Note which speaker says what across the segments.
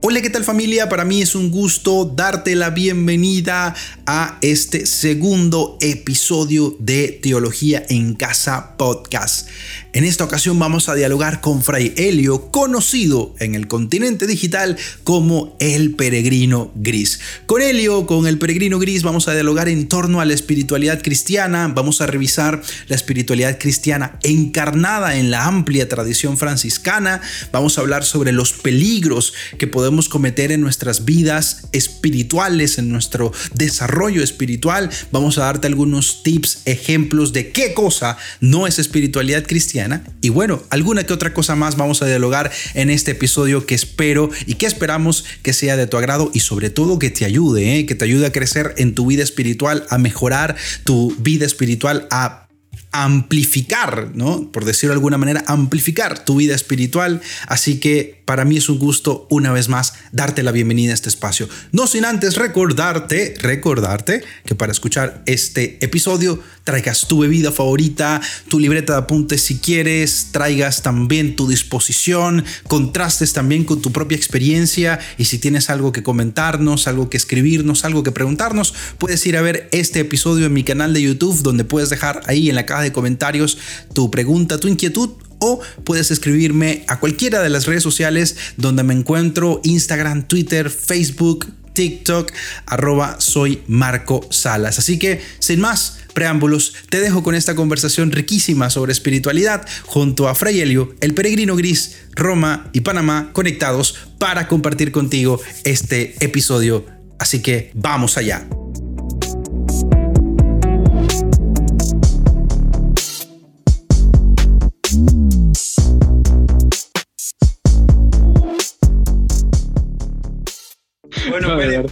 Speaker 1: Hola, ¿qué tal familia? Para mí es un gusto darte la bienvenida a este segundo episodio de Teología en Casa Podcast. En esta ocasión vamos a dialogar con Fray Helio, conocido en el continente digital como el peregrino gris. Con Helio, con el peregrino gris, vamos a dialogar en torno a la espiritualidad cristiana, vamos a revisar la espiritualidad cristiana encarnada en la amplia tradición franciscana, vamos a hablar sobre los peligros que podemos cometer en nuestras vidas espirituales, en nuestro desarrollo espiritual, vamos a darte algunos tips, ejemplos de qué cosa no es espiritualidad cristiana y bueno, alguna que otra cosa más vamos a dialogar en este episodio que espero y que esperamos que sea de tu agrado y sobre todo que te ayude, ¿eh? que te ayude a crecer en tu vida espiritual, a mejorar tu vida espiritual, a amplificar, ¿no? Por decirlo de alguna manera, amplificar tu vida espiritual. Así que para mí es un gusto una vez más darte la bienvenida a este espacio. No sin antes recordarte, recordarte que para escuchar este episodio traigas tu bebida favorita, tu libreta de apuntes si quieres, traigas también tu disposición, contrastes también con tu propia experiencia y si tienes algo que comentarnos, algo que escribirnos, algo que preguntarnos, puedes ir a ver este episodio en mi canal de YouTube donde puedes dejar ahí en la caja de comentarios tu pregunta, tu inquietud o puedes escribirme a cualquiera de las redes sociales donde me encuentro, Instagram, Twitter, Facebook, TikTok, arroba soy Marco Salas. Así que, sin más preámbulos, te dejo con esta conversación riquísima sobre espiritualidad junto a Fray Helio, el peregrino gris, Roma y Panamá conectados para compartir contigo este episodio. Así que vamos allá.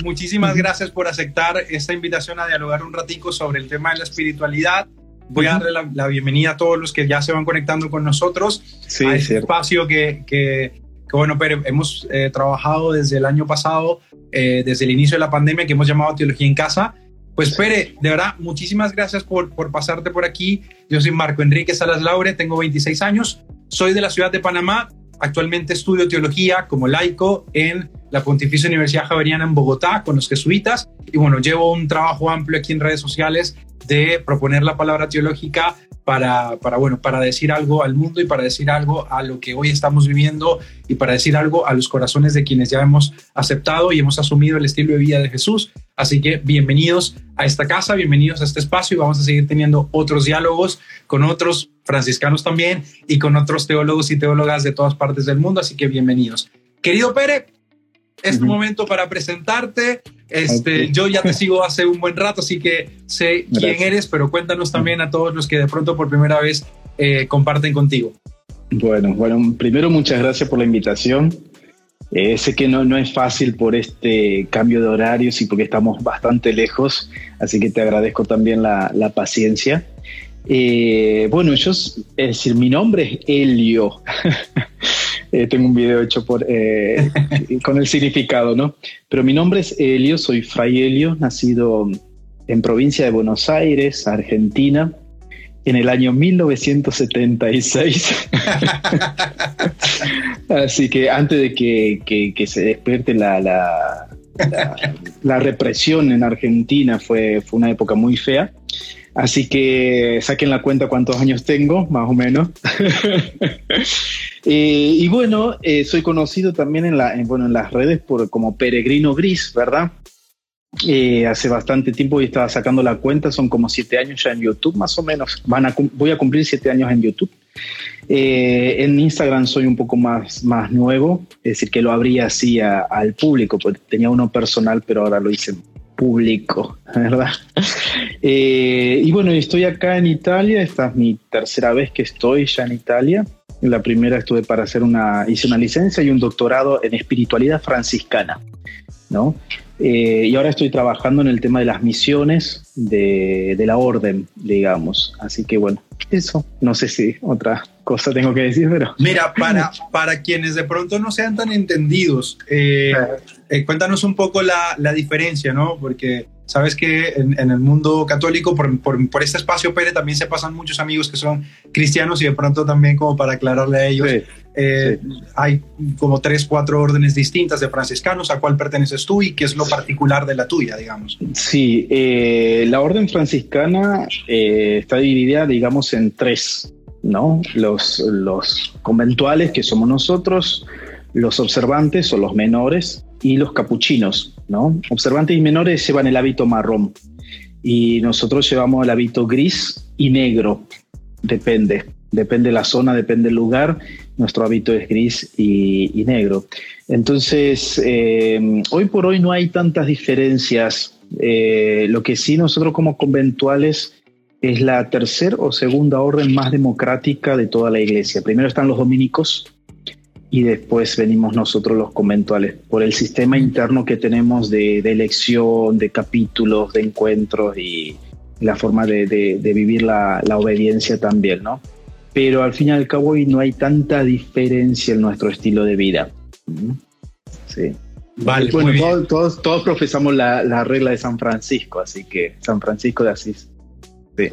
Speaker 1: Muchísimas gracias por aceptar esta invitación a dialogar un ratico sobre el tema de la espiritualidad. Voy a darle la, bienvenida a todos los que ya se van conectando con nosotros sí, a este espacio que, que, bueno, pero hemos eh, trabajado desde el año pasado, eh, desde el inicio de la pandemia, que hemos llamado Teología en Casa. Pues Pere, de verdad, muchísimas gracias por, por pasarte por aquí. Yo soy Marco Enrique Salas Laure, tengo 26 años, soy de la ciudad de Panamá, Actualmente estudio teología como laico en la Pontificia Universidad Javeriana en Bogotá con los jesuitas. Y bueno, llevo un trabajo amplio aquí en redes sociales de proponer la palabra teológica para, para, bueno, para decir algo al mundo y para decir algo a lo que hoy estamos viviendo y para decir algo a los corazones de quienes ya hemos aceptado y hemos asumido el estilo de vida de Jesús. Así que bienvenidos a esta casa, bienvenidos a este espacio y vamos a seguir teniendo otros diálogos con otros franciscanos también y con otros teólogos y teólogas de todas partes del mundo. Así que bienvenidos. Querido Pere, es tu momento para presentarte. Este, Yo ya te sigo hace un buen rato, así que sé quién eres, pero cuéntanos también a todos los que de pronto por primera vez eh, comparten contigo.
Speaker 2: Bueno, bueno, primero muchas gracias por la invitación. Eh, sé que no, no es fácil por este cambio de horarios y porque estamos bastante lejos, así que te agradezco también la, la paciencia. Eh, bueno, yo, es decir, mi nombre es Helio. Eh, tengo un video hecho por, eh, con el significado, ¿no? Pero mi nombre es Helio, soy Fray Helio, nacido en provincia de Buenos Aires, Argentina, en el año 1976. Así que antes de que, que, se despierte la, la, la, represión en Argentina, fue, fue una época muy fea. Así que saquen la cuenta cuántos años tengo, más o menos. Eh, y bueno, eh, soy conocido también en, bueno, en las redes por, como Peregrino Gris, ¿verdad? Eh, hace bastante tiempo y estaba sacando la cuenta, son como siete años ya en YouTube, más o menos. Van a, voy a cumplir siete años en YouTube. en Instagram soy un poco más, más nuevo, es decir, que lo abría así al público, porque tenía uno personal, pero ahora lo hice público, ¿verdad? Eh, y bueno, estoy acá en Italia, esta es mi tercera vez que estoy ya en Italia. La primera estuve para hacer una, hice una licencia y un doctorado en espiritualidad franciscana, ¿no? Eh, y ahora estoy trabajando en el tema de las misiones de, de la orden, digamos. Así que bueno, eso, no sé si otra cosa tengo que decir, pero...
Speaker 1: Mira, para, para quienes de pronto no sean tan entendidos, eh, eh, cuéntanos un poco la, la, diferencia, ¿no? Porque Sabes que en, el mundo católico, por, por, este espacio, Pérez, también se pasan muchos amigos que son cristianos y de pronto también como para aclararle a ellos, eh, hay como tres, cuatro órdenes distintas de franciscanos, ¿a cuál perteneces tú y qué es lo particular de la tuya, digamos?
Speaker 2: Sí, eh, la orden franciscana eh, está dividida, digamos, en tres, ¿no? Los, los conventuales, que somos nosotros, los observantes o los menores y los capuchinos, ¿no? Observantes y menores llevan el hábito marrón y nosotros llevamos el hábito gris y negro, depende, depende la zona, depende el lugar, nuestro hábito es gris y, negro. Entonces, eh, hoy por hoy no hay tantas diferencias. Eh, lo que sí nosotros como conventuales es la tercera o segunda orden más democrática de toda la iglesia. Primero están los dominicos, y después venimos nosotros los conventuales, por el sistema interno que tenemos de, elección, de capítulos, de encuentros y la forma de, vivir la, obediencia también, ¿no? Pero al fin y al cabo hoy no hay tanta diferencia en nuestro estilo de vida. Sí. Vale, bueno, todos, todos, profesamos la, la regla de San Francisco, así que San Francisco de Asís.
Speaker 1: Sí.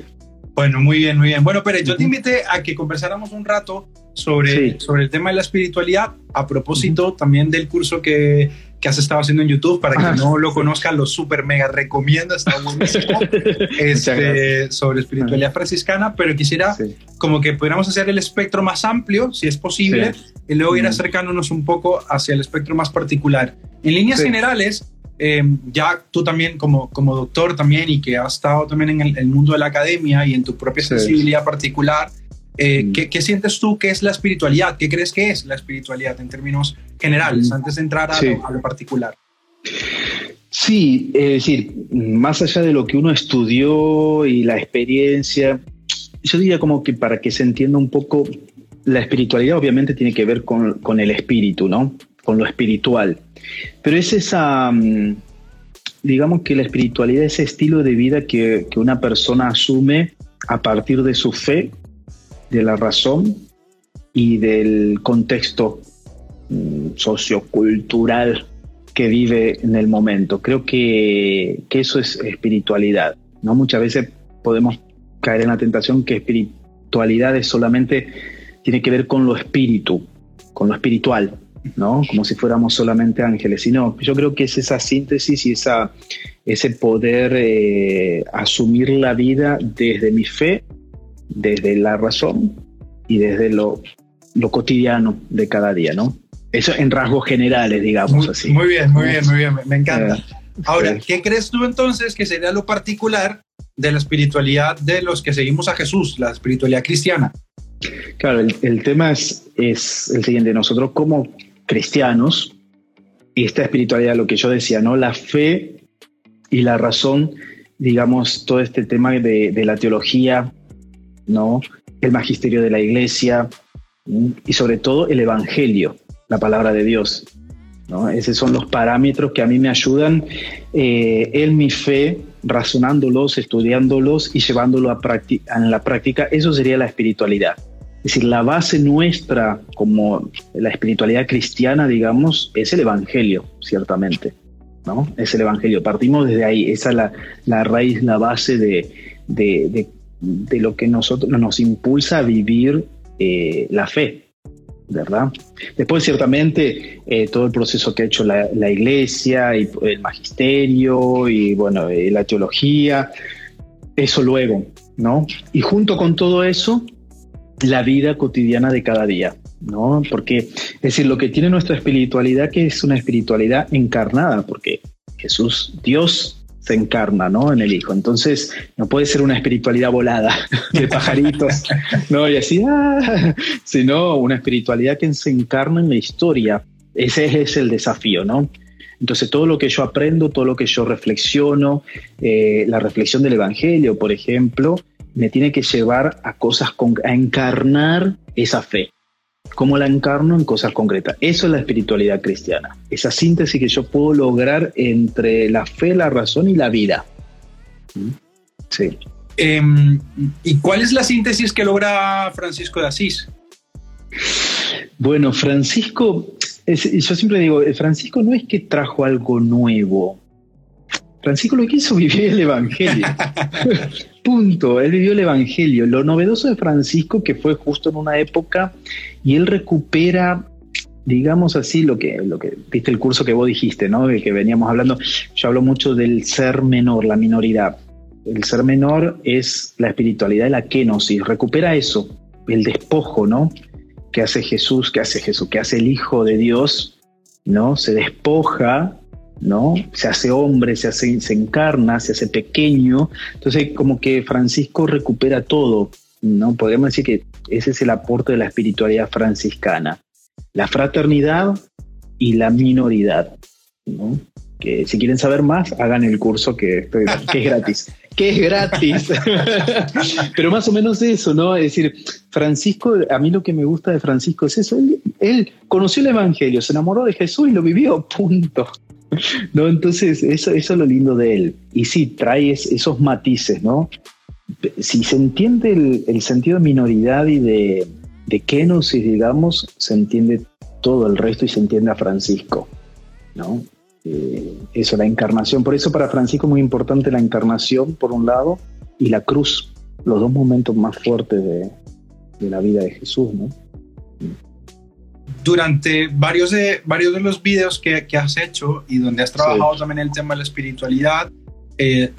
Speaker 1: Bueno, muy bien, muy bien. Bueno, Pérez, yo te invité a que conversáramos un rato sobre, sobre el tema de la espiritualidad, a propósito también del curso que, que, has estado haciendo en YouTube, para que no lo conozcan, lo súper mega recomiendo, está buenísimo, este, sobre espiritualidad franciscana, pero quisiera como que pudiéramos hacer el espectro más amplio, si es posible, y luego ir acercándonos un poco hacia el espectro más particular. En líneas generales, Em, ya tú también como, como doctor también y que has estado también en el, mundo de la academia y en tu propia sensibilidad particular, eh, mm. ¿qué, sientes tú que es la espiritualidad? ¿Qué crees que es la espiritualidad en términos generales, mm. antes de entrar a, lo, particular?
Speaker 2: Sí, es decir, más allá de lo que uno estudió y la experiencia, yo diría como que para que se entienda un poco, la espiritualidad obviamente tiene que ver con, con el espíritu, ¿no? Con lo espiritual. Pero es esa, mm, digamos que la espiritualidad, ese estilo de vida que, una persona asume a partir de su fe, de la razón y del contexto mm, sociocultural que vive en el momento. Creo que, eso es espiritualidad. ¿no? Muchas veces podemos caer en la tentación que espiritualidad es solamente tiene que ver con lo espíritu, con lo espiritual. ¿no? Como si fuéramos solamente ángeles, sino yo creo que es esa síntesis y esa, ese poder eh, asumir la vida desde mi fe, desde la razón y desde lo, lo cotidiano de cada día, ¿no? Eso en rasgos generales, digamos así.
Speaker 1: Muy bien, muy bien, muy bien, me, encanta. Eh, Ahora, ¿qué crees tú entonces que sería lo particular de la espiritualidad de los que seguimos a Jesús, la espiritualidad cristiana?
Speaker 2: Claro, el, el tema es, es, el siguiente. Nosotros como cristianos, esta espiritualidad, lo que yo decía, ¿no? La fe y la razón, digamos, todo este tema de, la teología, ¿no? El magisterio de la iglesia y sobre todo el evangelio, la palabra de Dios. ¿no? Esos son los parámetros que a mí me ayudan eh, en mi fe, razonándolos, estudiándolos y llevándolo a, a la práctica. Eso sería la espiritualidad. Es decir, la base nuestra como la espiritualidad cristiana, digamos, es el Evangelio, ciertamente. ¿no? Es el Evangelio. Partimos desde ahí. Esa es la, raíz, la base de, lo que nosotros, nos impulsa a vivir eh, la fe, ¿verdad? Después, ciertamente, eh, todo el proceso que ha hecho la, la, iglesia y el magisterio y, bueno, eh, la teología, eso luego, ¿no? Y junto con todo eso, la vida cotidiana de cada día, ¿no? Porque, es decir, lo que tiene nuestra espiritualidad, que es una espiritualidad encarnada, porque Jesús, Dios, se encarna, ¿no? En el Hijo. Entonces, no puede ser una espiritualidad volada de pajaritos, ¿no? Y así, ah, sino una espiritualidad que se encarna en la historia. Ese es el desafío, ¿no? Entonces, todo lo que yo aprendo, todo lo que yo reflexiono, eh, la reflexión del Evangelio, por ejemplo, me tiene que llevar a cosas, con, a encarnar esa fe. ¿Cómo la encarno en cosas concretas? Eso es la espiritualidad cristiana. Esa síntesis que yo puedo lograr entre la fe, la razón y la vida. ¿Mm?
Speaker 1: Sí. Em, ¿Y cuál es la síntesis que logra Francisco de Asís?
Speaker 2: Bueno, Francisco, yo siempre digo, Francisco no es que trajo algo nuevo, Francisco lo que hizo vivió el Evangelio. Punto, él vivió el Evangelio. Lo novedoso de Francisco que fue justo en una época y él recupera digamos así, lo que, lo que viste el curso que vos dijiste, ¿no? De que veníamos hablando, yo hablo mucho del ser menor, la minoridad. El ser menor es la espiritualidad de la kenosis, recupera eso, el despojo, ¿no? Que hace Jesús, que hace Jesús, que hace el Hijo de Dios, ¿no? Se despoja, ¿no? Se hace hombre, se, hace, se encarna, se hace pequeño. Entonces, como que Francisco recupera todo, ¿no? Podríamos decir que ese es el aporte de la espiritualidad franciscana la fraternidad y la minoridad. ¿no? Que si quieren saber más, hagan el curso que, que es gratis. que es gratis. Pero más o menos eso, ¿no? Es decir, Francisco, a mí lo que me gusta de Francisco es eso. Él, conoció el Evangelio, se enamoró de Jesús y lo vivió, punto. ¿No? Entonces, eso, eso es lo lindo de él. Y sí, trae esos matices, ¿no? Si se entiende el, sentido de minoridad y de, de kenosis, digamos, se entiende todo el resto y se entiende a Francisco, ¿no? Eh, eso, la encarnación. Por eso para Francisco es muy importante la encarnación, por un lado, y la cruz, los dos momentos más fuertes de, la vida de Jesús, ¿no?
Speaker 1: Durante varios de, varios de los videos que, has hecho y donde has trabajado también el tema de la espiritualidad, eh,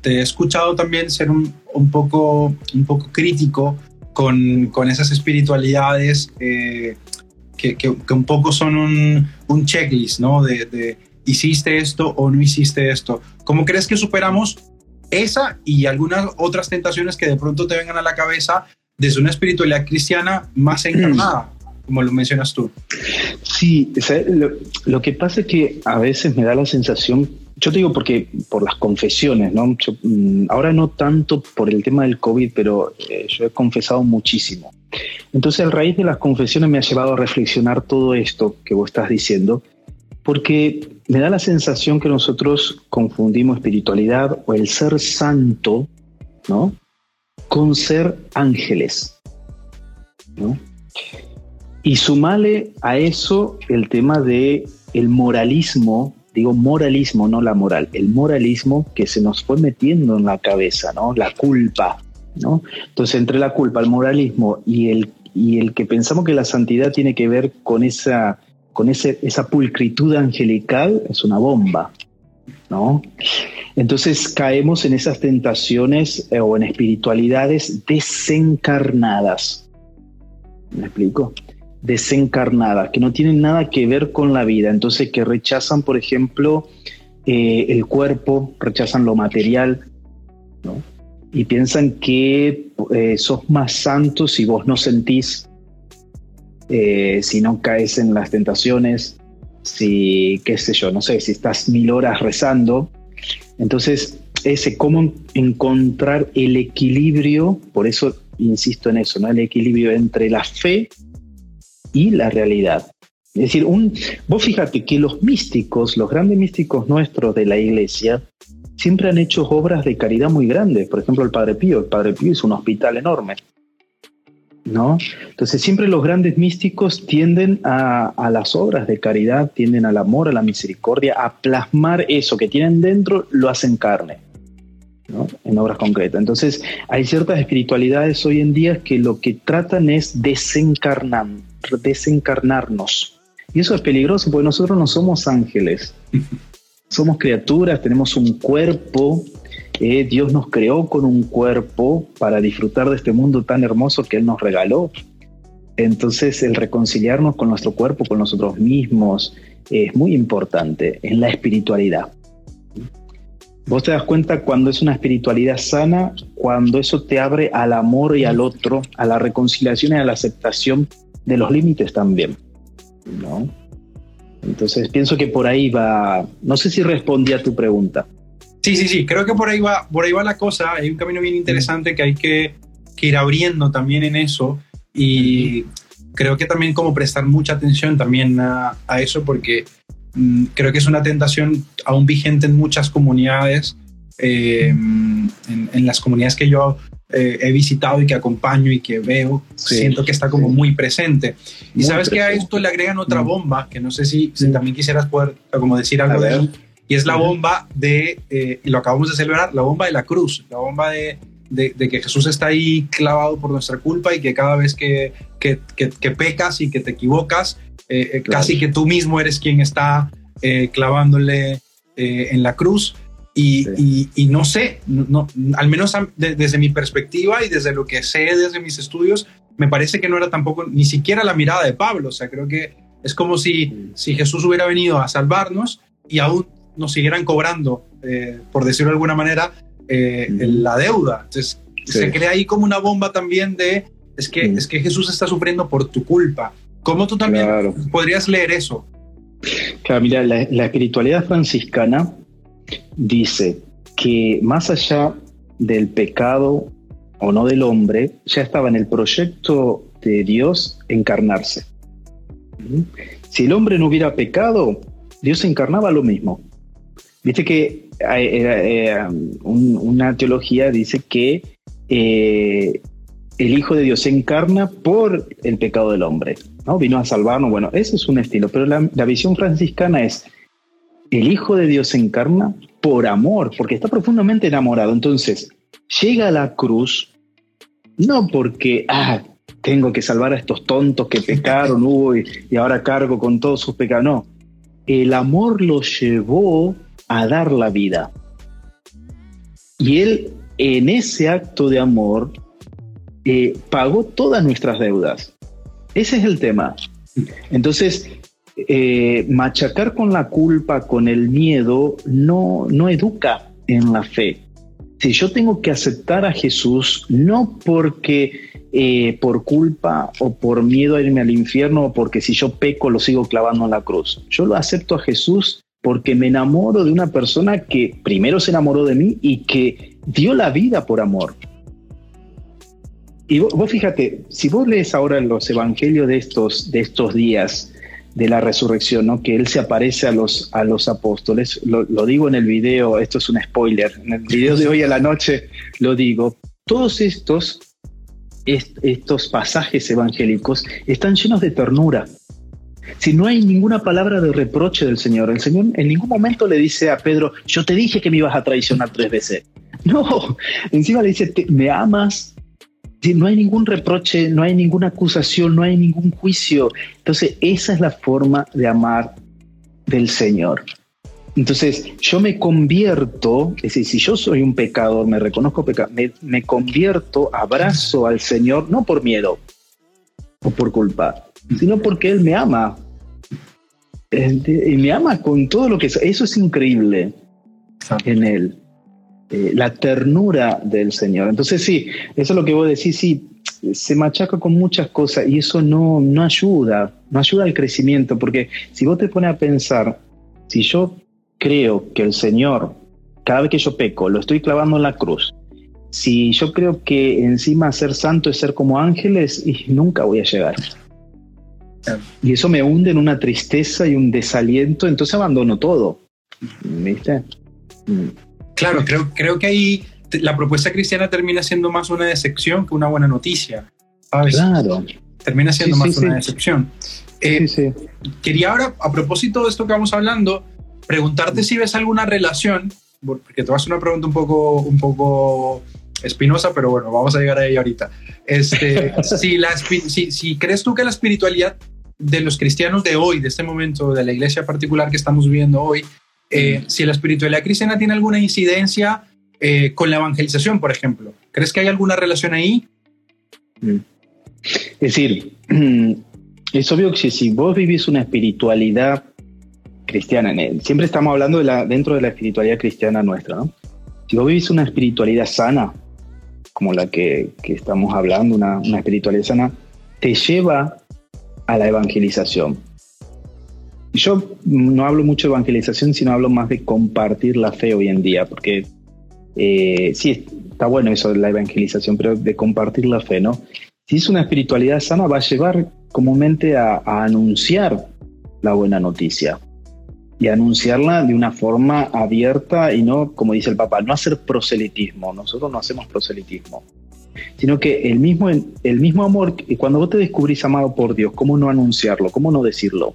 Speaker 1: te, he escuchado también ser un, un, poco, un poco crítico con, con esas espiritualidades eh, que, que, un poco son un, un checklist, ¿no? De, de, hiciste esto o no hiciste esto. ¿Cómo crees que superamos esa y algunas otras tentaciones que de pronto te vengan a la cabeza desde una espiritualidad cristiana más encarnada, como lo mencionas tú?
Speaker 2: Sí, lo, lo que pasa es que a veces me da la sensación yo te digo porque por las confesiones, ¿no? Mm, ahora no tanto por el tema del COVID, pero eh, yo he confesado muchísimo. Entonces, a raíz de las confesiones me ha llevado a reflexionar todo esto que vos estás diciendo, porque me da la sensación que nosotros confundimos espiritualidad o el ser santo, ¿no? Con ser ángeles, ¿no? Y sumale a eso el tema de el moralismo digo moralismo, no la moral, el moralismo que se nos fue metiendo en la cabeza, ¿no? La culpa, ¿no? Entonces, entre la culpa, el moralismo y el, y el que pensamos que la santidad tiene que ver con esa, con ese, esa pulcritud angelical, es una bomba, ¿no? Entonces caemos en esas tentaciones eh, o en espiritualidades desencarnadas. ¿Me explico? Desencarnadas, que no tienen nada que ver con la vida, entonces que rechazan, por ejemplo, eh, el cuerpo, rechazan lo material, y piensan que eh, sos más santo si vos no sentís, eh, si no caes en las tentaciones, si, qué sé yo, no sé, si estás mil horas rezando. Entonces, ese cómo encontrar el equilibrio, por eso insisto en eso, ¿no? El equilibrio entre la fe y la realidad. Es decir, un, vos fíjate que los místicos, los grandes místicos nuestros de la iglesia, siempre han hecho obras de caridad muy grandes. Por ejemplo, el Padre Pío. El Padre Pío es un hospital enorme. ¿No? Entonces siempre los grandes místicos tienden a, a, las obras de caridad, tienden al amor, a la misericordia, a plasmar eso que tienen dentro, lo hacen carne en obras concretas. Entonces, hay ciertas espiritualidades hoy en día que lo que tratan es desencarnar, desencarnarnos. Y eso es peligroso porque nosotros no somos ángeles. Somos criaturas, tenemos un cuerpo. Eh, Dios nos creó con un cuerpo para disfrutar de este mundo tan hermoso que Él nos regaló. Entonces, el reconciliarnos con nuestro cuerpo, con nosotros mismos, es muy importante en la espiritualidad. Vos te das cuenta cuando es una espiritualidad sana, cuando eso te abre al amor y al otro, a la reconciliación y a la aceptación de los límites también. ¿no? Entonces pienso que por ahí va, no sé si respondí a tu pregunta.
Speaker 1: Sí, sí, sí, creo que por ahí va, por ahí va la cosa. Hay un camino bien interesante que hay que, ir abriendo también en eso y creo que también como prestar mucha atención también a, a eso porque creo que es una tentación aún vigente en muchas comunidades, eh, en, las comunidades que yo eh, he visitado y que acompaño y que veo, siento que está como muy presente. Y sabes que a esto le agregan otra mm. bomba, que no sé si, también quisieras poder como decir algo de eso, y es la bomba de, eh, y lo acabamos de celebrar, la bomba de la cruz, la bomba de, de, que Jesús está ahí clavado por nuestra culpa y que cada vez que, que, que, pecas y que te equivocas, eh, eh, casi que tú mismo eres quien está clavándole en la cruz. Y, y, no sé, no, al menos desde mi perspectiva y desde lo que sé desde mis estudios, me parece que no era tampoco ni siquiera la mirada de Pablo. O sea, creo que es como si, si Jesús hubiera venido a salvarnos y aún nos siguieran cobrando, eh, por decirlo de alguna manera, eh, la deuda. Entonces, se crea ahí como una bomba también de, es que, es que Jesús está sufriendo por tu culpa. ¿Cómo tú también podrías leer eso?
Speaker 2: Claro, mira, la, la espiritualidad franciscana dice que más allá del pecado o no del hombre, ya estaba en el proyecto de Dios encarnarse. Si el hombre no hubiera pecado, Dios encarnaba lo mismo. Viste que eh, una teología dice que eh, el Hijo de Dios se encarna por el pecado del hombre, ¿no? Vino a salvarnos, bueno, ese es un estilo, pero la, visión franciscana es, el Hijo de Dios se encarna por amor, porque está profundamente enamorado. Entonces, llega a la cruz, no porque, ah, tengo que salvar a estos tontos que pecaron, uy, y ahora cargo con todos sus pecados. No, el amor lo llevó a dar la vida. Y Él en ese acto de amor eh, pagó todas nuestras deudas. Ese es el tema. Entonces, eh, machacar con la culpa, con el miedo, no, no educa en la fe. Si yo tengo que aceptar a Jesús, no porque eh, por culpa o por miedo a irme al infierno o porque si yo peco lo sigo clavando en la cruz. Yo lo acepto a Jesús porque me enamoro de una persona que primero se enamoró de mí y que dio la vida por amor. Y vos, fíjate, si vos lees ahora los evangelios de estos, de estos días de la resurrección, ¿no? que Él se aparece a los, a los apóstoles, lo, digo en el video, esto es un spoiler, en el video de hoy a la noche lo digo, todos estos, estos pasajes evangélicos están llenos de ternura, si no hay ninguna palabra de reproche del Señor, el Señor en ningún momento le dice a Pedro, yo te dije que me ibas a traicionar tres veces. No, encima le dice, me amas. No hay ningún reproche, no hay ninguna acusación, no hay ningún juicio. Entonces, esa es la forma de amar del Señor. Entonces, yo me convierto, es decir, si yo soy un pecador, me reconozco pecador, me convierto, abrazo al Señor, no por miedo o por culpa, sino porque Él me ama. Y me ama con todo lo que es. Eso es increíble en Él. Eh, la ternura del Señor. Entonces sí, eso es lo que vos decís, sí, se machaca con muchas cosas y eso no, no ayuda, no ayuda al crecimiento, porque si vos te pones a pensar, si yo creo que el Señor, cada vez que yo peco, lo estoy clavando en la cruz, si yo creo que encima ser santo es ser como ángeles, y nunca voy a llegar. Y eso me hunde en una tristeza y un desaliento, entonces abandono todo. ¿Viste?
Speaker 1: Claro, creo, creo que ahí la propuesta cristiana termina siendo más una decepción que una buena noticia. Claro. Termina siendo más una decepción. Eh, quería ahora, a propósito de esto que vamos hablando, preguntarte si ves alguna relación, porque te vas a hacer una pregunta un poco, un poco espinosa, pero bueno, vamos a llegar a ella ahorita. Este, si, la, si, si crees tú que la espiritualidad de los cristianos de hoy, de este momento, de la iglesia particular que estamos viviendo hoy, eh, si la espiritualidad cristiana tiene alguna incidencia eh, con la evangelización, por ejemplo. ¿Crees que hay alguna relación ahí?
Speaker 2: Mm. Es decir, es obvio que si vos vivís una espiritualidad cristiana, siempre estamos hablando de la, dentro de la espiritualidad cristiana nuestra, ¿no? Si vos vivís una espiritualidad sana, como la que, que estamos hablando, una, una espiritualidad sana, te lleva a la evangelización. Yo no hablo mucho de evangelización, sino hablo más de compartir la fe hoy en día, porque eh, sí, está bueno eso de la evangelización, pero de compartir la fe, ¿no? Si es una espiritualidad sana, va a llevar comúnmente a, anunciar la buena noticia y anunciarla de una forma abierta y no, como dice el Papa, no hacer proselitismo. Nosotros no hacemos proselitismo sino que el mismo, el mismo amor, cuando vos te descubrís amado por Dios, ¿cómo no anunciarlo? ¿Cómo no decirlo?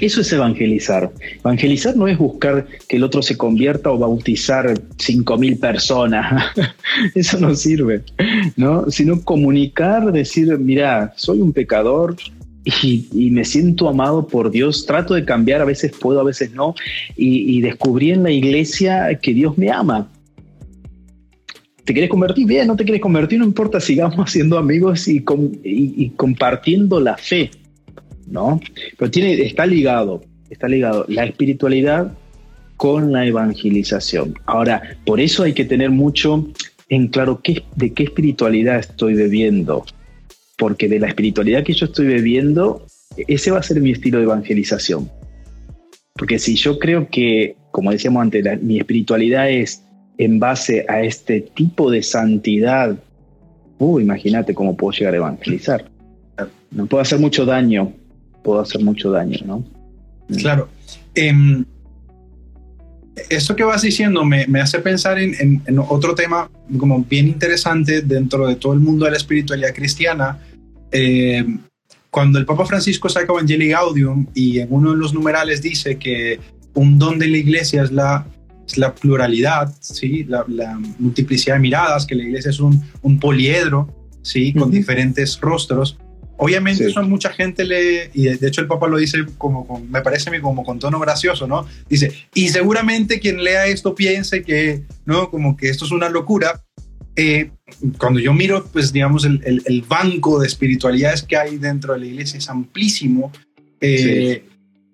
Speaker 2: Eso es evangelizar. Evangelizar no es buscar que el otro se convierta o bautizar 5.000 personas. Eso no sirve, ¿no? Sino comunicar, decir, mira, soy un pecador, y, me siento amado por Dios, trato de cambiar, a veces puedo, a veces no, y, descubrí en la iglesia que Dios me ama. ¿Te quieres convertir? Bien, no te quieres convertir, no importa, sigamos siendo amigos y, y, compartiendo la fe, ¿no? Pero tiene, está ligado, está ligado la espiritualidad con la evangelización. Ahora, por eso hay que tener mucho en claro qué, de qué espiritualidad estoy bebiendo porque de la espiritualidad que yo estoy bebiendo, ese va a ser mi estilo de evangelización. Porque si yo creo que, como decíamos antes, mi espiritualidad es en base a este tipo de santidad, uh, imagínate cómo puedo llegar a evangelizar. No puedo hacer mucho daño, puedo hacer mucho daño, ¿no?
Speaker 1: Claro. Em, esto que vas diciendo me, hace pensar en, otro tema como bien interesante dentro de todo el mundo de la espiritualidad cristiana. Eh, cuando el Papa Francisco saca Evangelii Gaudium y en uno de los numerales dice que un don de la iglesia es la, la pluralidad, ¿sí? La, multiplicidad de miradas, que la iglesia es un, un poliedro ¿sí? con diferentes rostros. Obviamente eso mucha gente le, y de hecho el Papa lo dice como, me parece como con tono gracioso, ¿no? Dice, y seguramente quien lea esto piense que, ¿no? Como que esto es una locura. Eh, cuando yo miro, pues digamos, el, el, banco de espiritualidades que hay dentro de la iglesia es amplísimo, eh,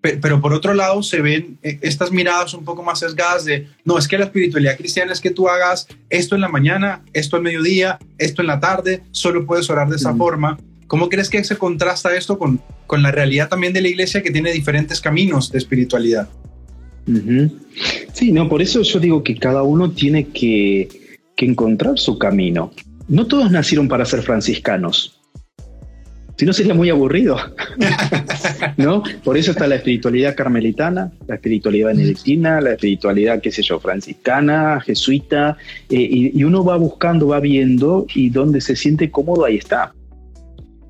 Speaker 1: pero por otro lado se ven eh, estas miradas un poco más sesgadas de, no, es que la espiritualidad cristiana es que tú hagas esto en la mañana, esto al mediodía, esto en la tarde, solo puedes orar de esa forma. ¿Cómo crees que se contrasta esto con, con la realidad también de la iglesia que tiene diferentes caminos de espiritualidad?
Speaker 2: Sí, no, por eso yo digo que cada uno tiene que, que encontrar su camino. No todos nacieron para ser franciscanos. Si no sería muy aburrido. ¿No? Por eso está la espiritualidad carmelitana, la espiritualidad benedictina, la espiritualidad, qué sé yo, franciscana, jesuita, eh, y, y, uno va buscando, va viendo y donde se siente cómodo, ahí está.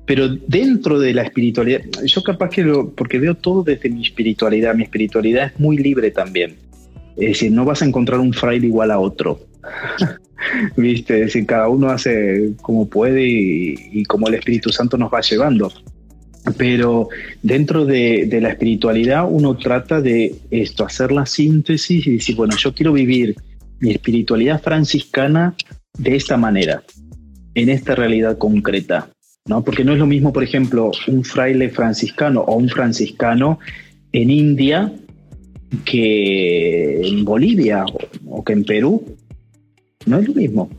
Speaker 2: Pero dentro de la espiritualidad, yo capaz que lo, porque veo todo desde mi espiritualidad, mi espiritualidad es muy libre también. Es decir, no vas a encontrar un fraile igual a otro. ¿Viste? Es decir, cada uno hace como puede y, como el Espíritu Santo nos va llevando. Pero dentro de, de, la espiritualidad uno trata de esto, hacer la síntesis y decir, bueno, yo quiero vivir mi espiritualidad franciscana de esta manera, en esta realidad concreta. ¿no? Porque no es lo mismo, por ejemplo, un fraile franciscano o un franciscano en India que en Bolivia o, que en Perú. No es lo mismo,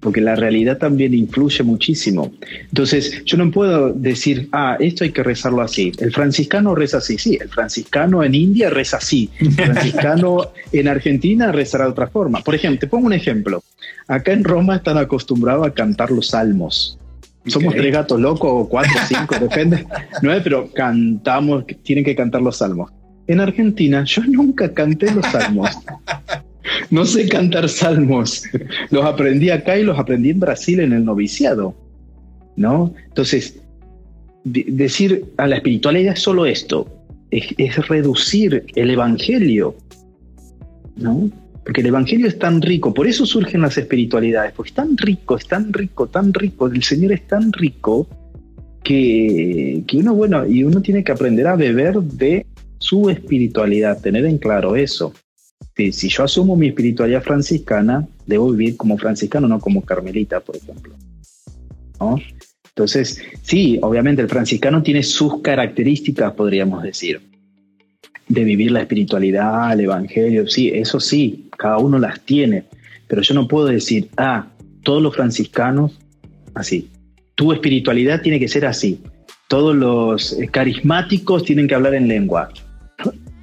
Speaker 2: porque la realidad también influye muchísimo. Entonces, yo no puedo decir, ah, esto hay que rezarlo así. El franciscano reza así, sí, el franciscano en India reza así, el franciscano en Argentina rezará de otra forma. Por ejemplo, te pongo un ejemplo. Acá en Roma están acostumbrados a cantar los salmos. Somos tres gatos locos o cuatro, cinco, depende. No es, pero cantamos, tienen que cantar los salmos. En Argentina yo nunca canté los salmos. No sé cantar salmos. Los aprendí acá y los aprendí en Brasil en el noviciado. ¿No? Entonces, decir a la espiritualidad es solo esto. Es, es reducir el evangelio. ¿No? Porque el Evangelio es tan rico, por eso surgen las espiritualidades, porque es tan rico, es tan rico, tan rico, el Señor es tan rico que, que uno, bueno, y uno tiene que aprender a beber de su espiritualidad, tener en claro eso. Si, si yo asumo mi espiritualidad franciscana, debo vivir como franciscano, no como carmelita, por ejemplo. Entonces, sí, obviamente el franciscano tiene sus características, podríamos decir de vivir la espiritualidad, el evangelio, sí, eso sí, cada uno las tiene, pero yo no puedo decir, ah, todos los franciscanos, así, tu espiritualidad tiene que ser así, todos los eh, carismáticos tienen que hablar en lengua.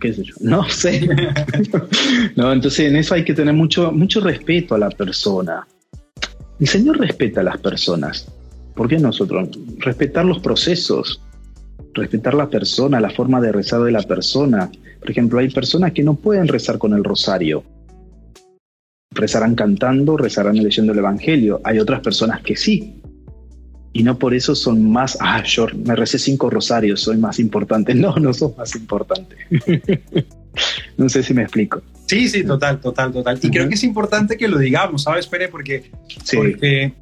Speaker 2: ¿Qué sé yo? No sé. no, entonces en eso hay que tener mucho, mucho respeto a la persona. El Señor respeta a las personas. ¿Por qué nosotros? Respetar los procesos respetar la persona, la forma de rezar de la persona. Por ejemplo, hay personas que no pueden rezar con el rosario. Rezarán cantando, rezarán leyendo el Evangelio. Hay otras personas que sí. Y no por eso son más, ah, yo me recé cinco rosarios, soy más importante. No, no sos más importante. no sé si me explico.
Speaker 1: Sí, sí, total, total, total. Y creo que es importante que lo digamos, ¿sabes, Pere? Porque, porque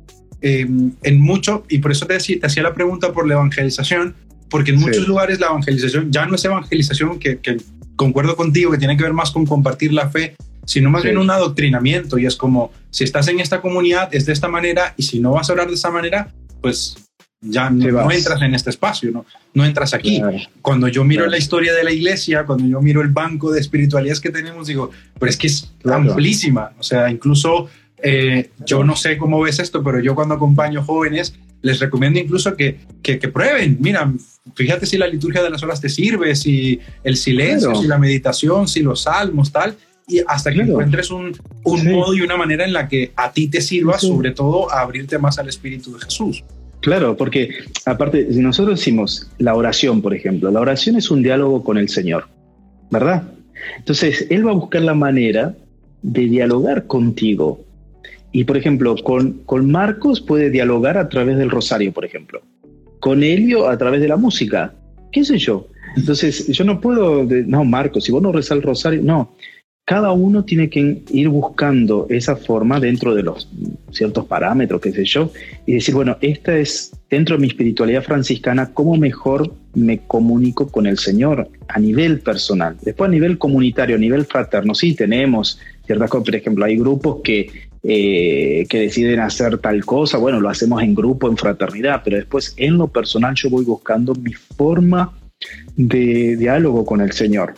Speaker 1: em, en mucho, y por eso te, te, hacía la pregunta por la evangelización, porque en muchos lugares la evangelización ya no es evangelización, que, que, concuerdo contigo, que tiene que ver más con compartir la fe, sino más bien un adoctrinamiento. Y es como, si estás en esta comunidad, es de esta manera, y si no vas a orar de esa manera, pues ya no, entras en este espacio, no, no entras aquí. Cuando yo miro la historia de la iglesia, cuando yo miro el banco de espiritualidades que tenemos, digo, pero es que es amplísima. O sea, incluso eh, yo no sé cómo ves esto, pero yo cuando acompaño jóvenes, les recomiendo incluso que, que, prueben. Mira, fíjate si la liturgia de las horas te sirve, si el silencio, si la meditación, si los salmos, tal y hasta que encuentres un, un modo y una manera en la que a ti te sirva, sobre todo, a abrirte más al Espíritu de Jesús.
Speaker 2: Claro, porque aparte, si nosotros decimos la oración, por ejemplo, la oración es un diálogo con el Señor, ¿verdad? Entonces, Él va a buscar la manera de dialogar contigo. Y, por ejemplo, con, con Marcos puede dialogar a través del rosario, por ejemplo. Con Helio a través de la música. ¿Qué sé yo? Entonces, yo no puedo, no, Marcos, si vos no rezas el rosario, no cada uno tiene que ir buscando esa forma dentro de los ciertos parámetros, qué sé yo, y decir, bueno, esta es dentro de mi espiritualidad franciscana, cómo mejor me comunico con el Señor a nivel personal. Después a nivel comunitario, a nivel fraterno, sí tenemos ciertas cosas, por ejemplo, hay grupos que, eh, que deciden hacer tal cosa, bueno, lo hacemos en grupo, en fraternidad, pero después en lo personal yo voy buscando mi forma de diálogo con el Señor,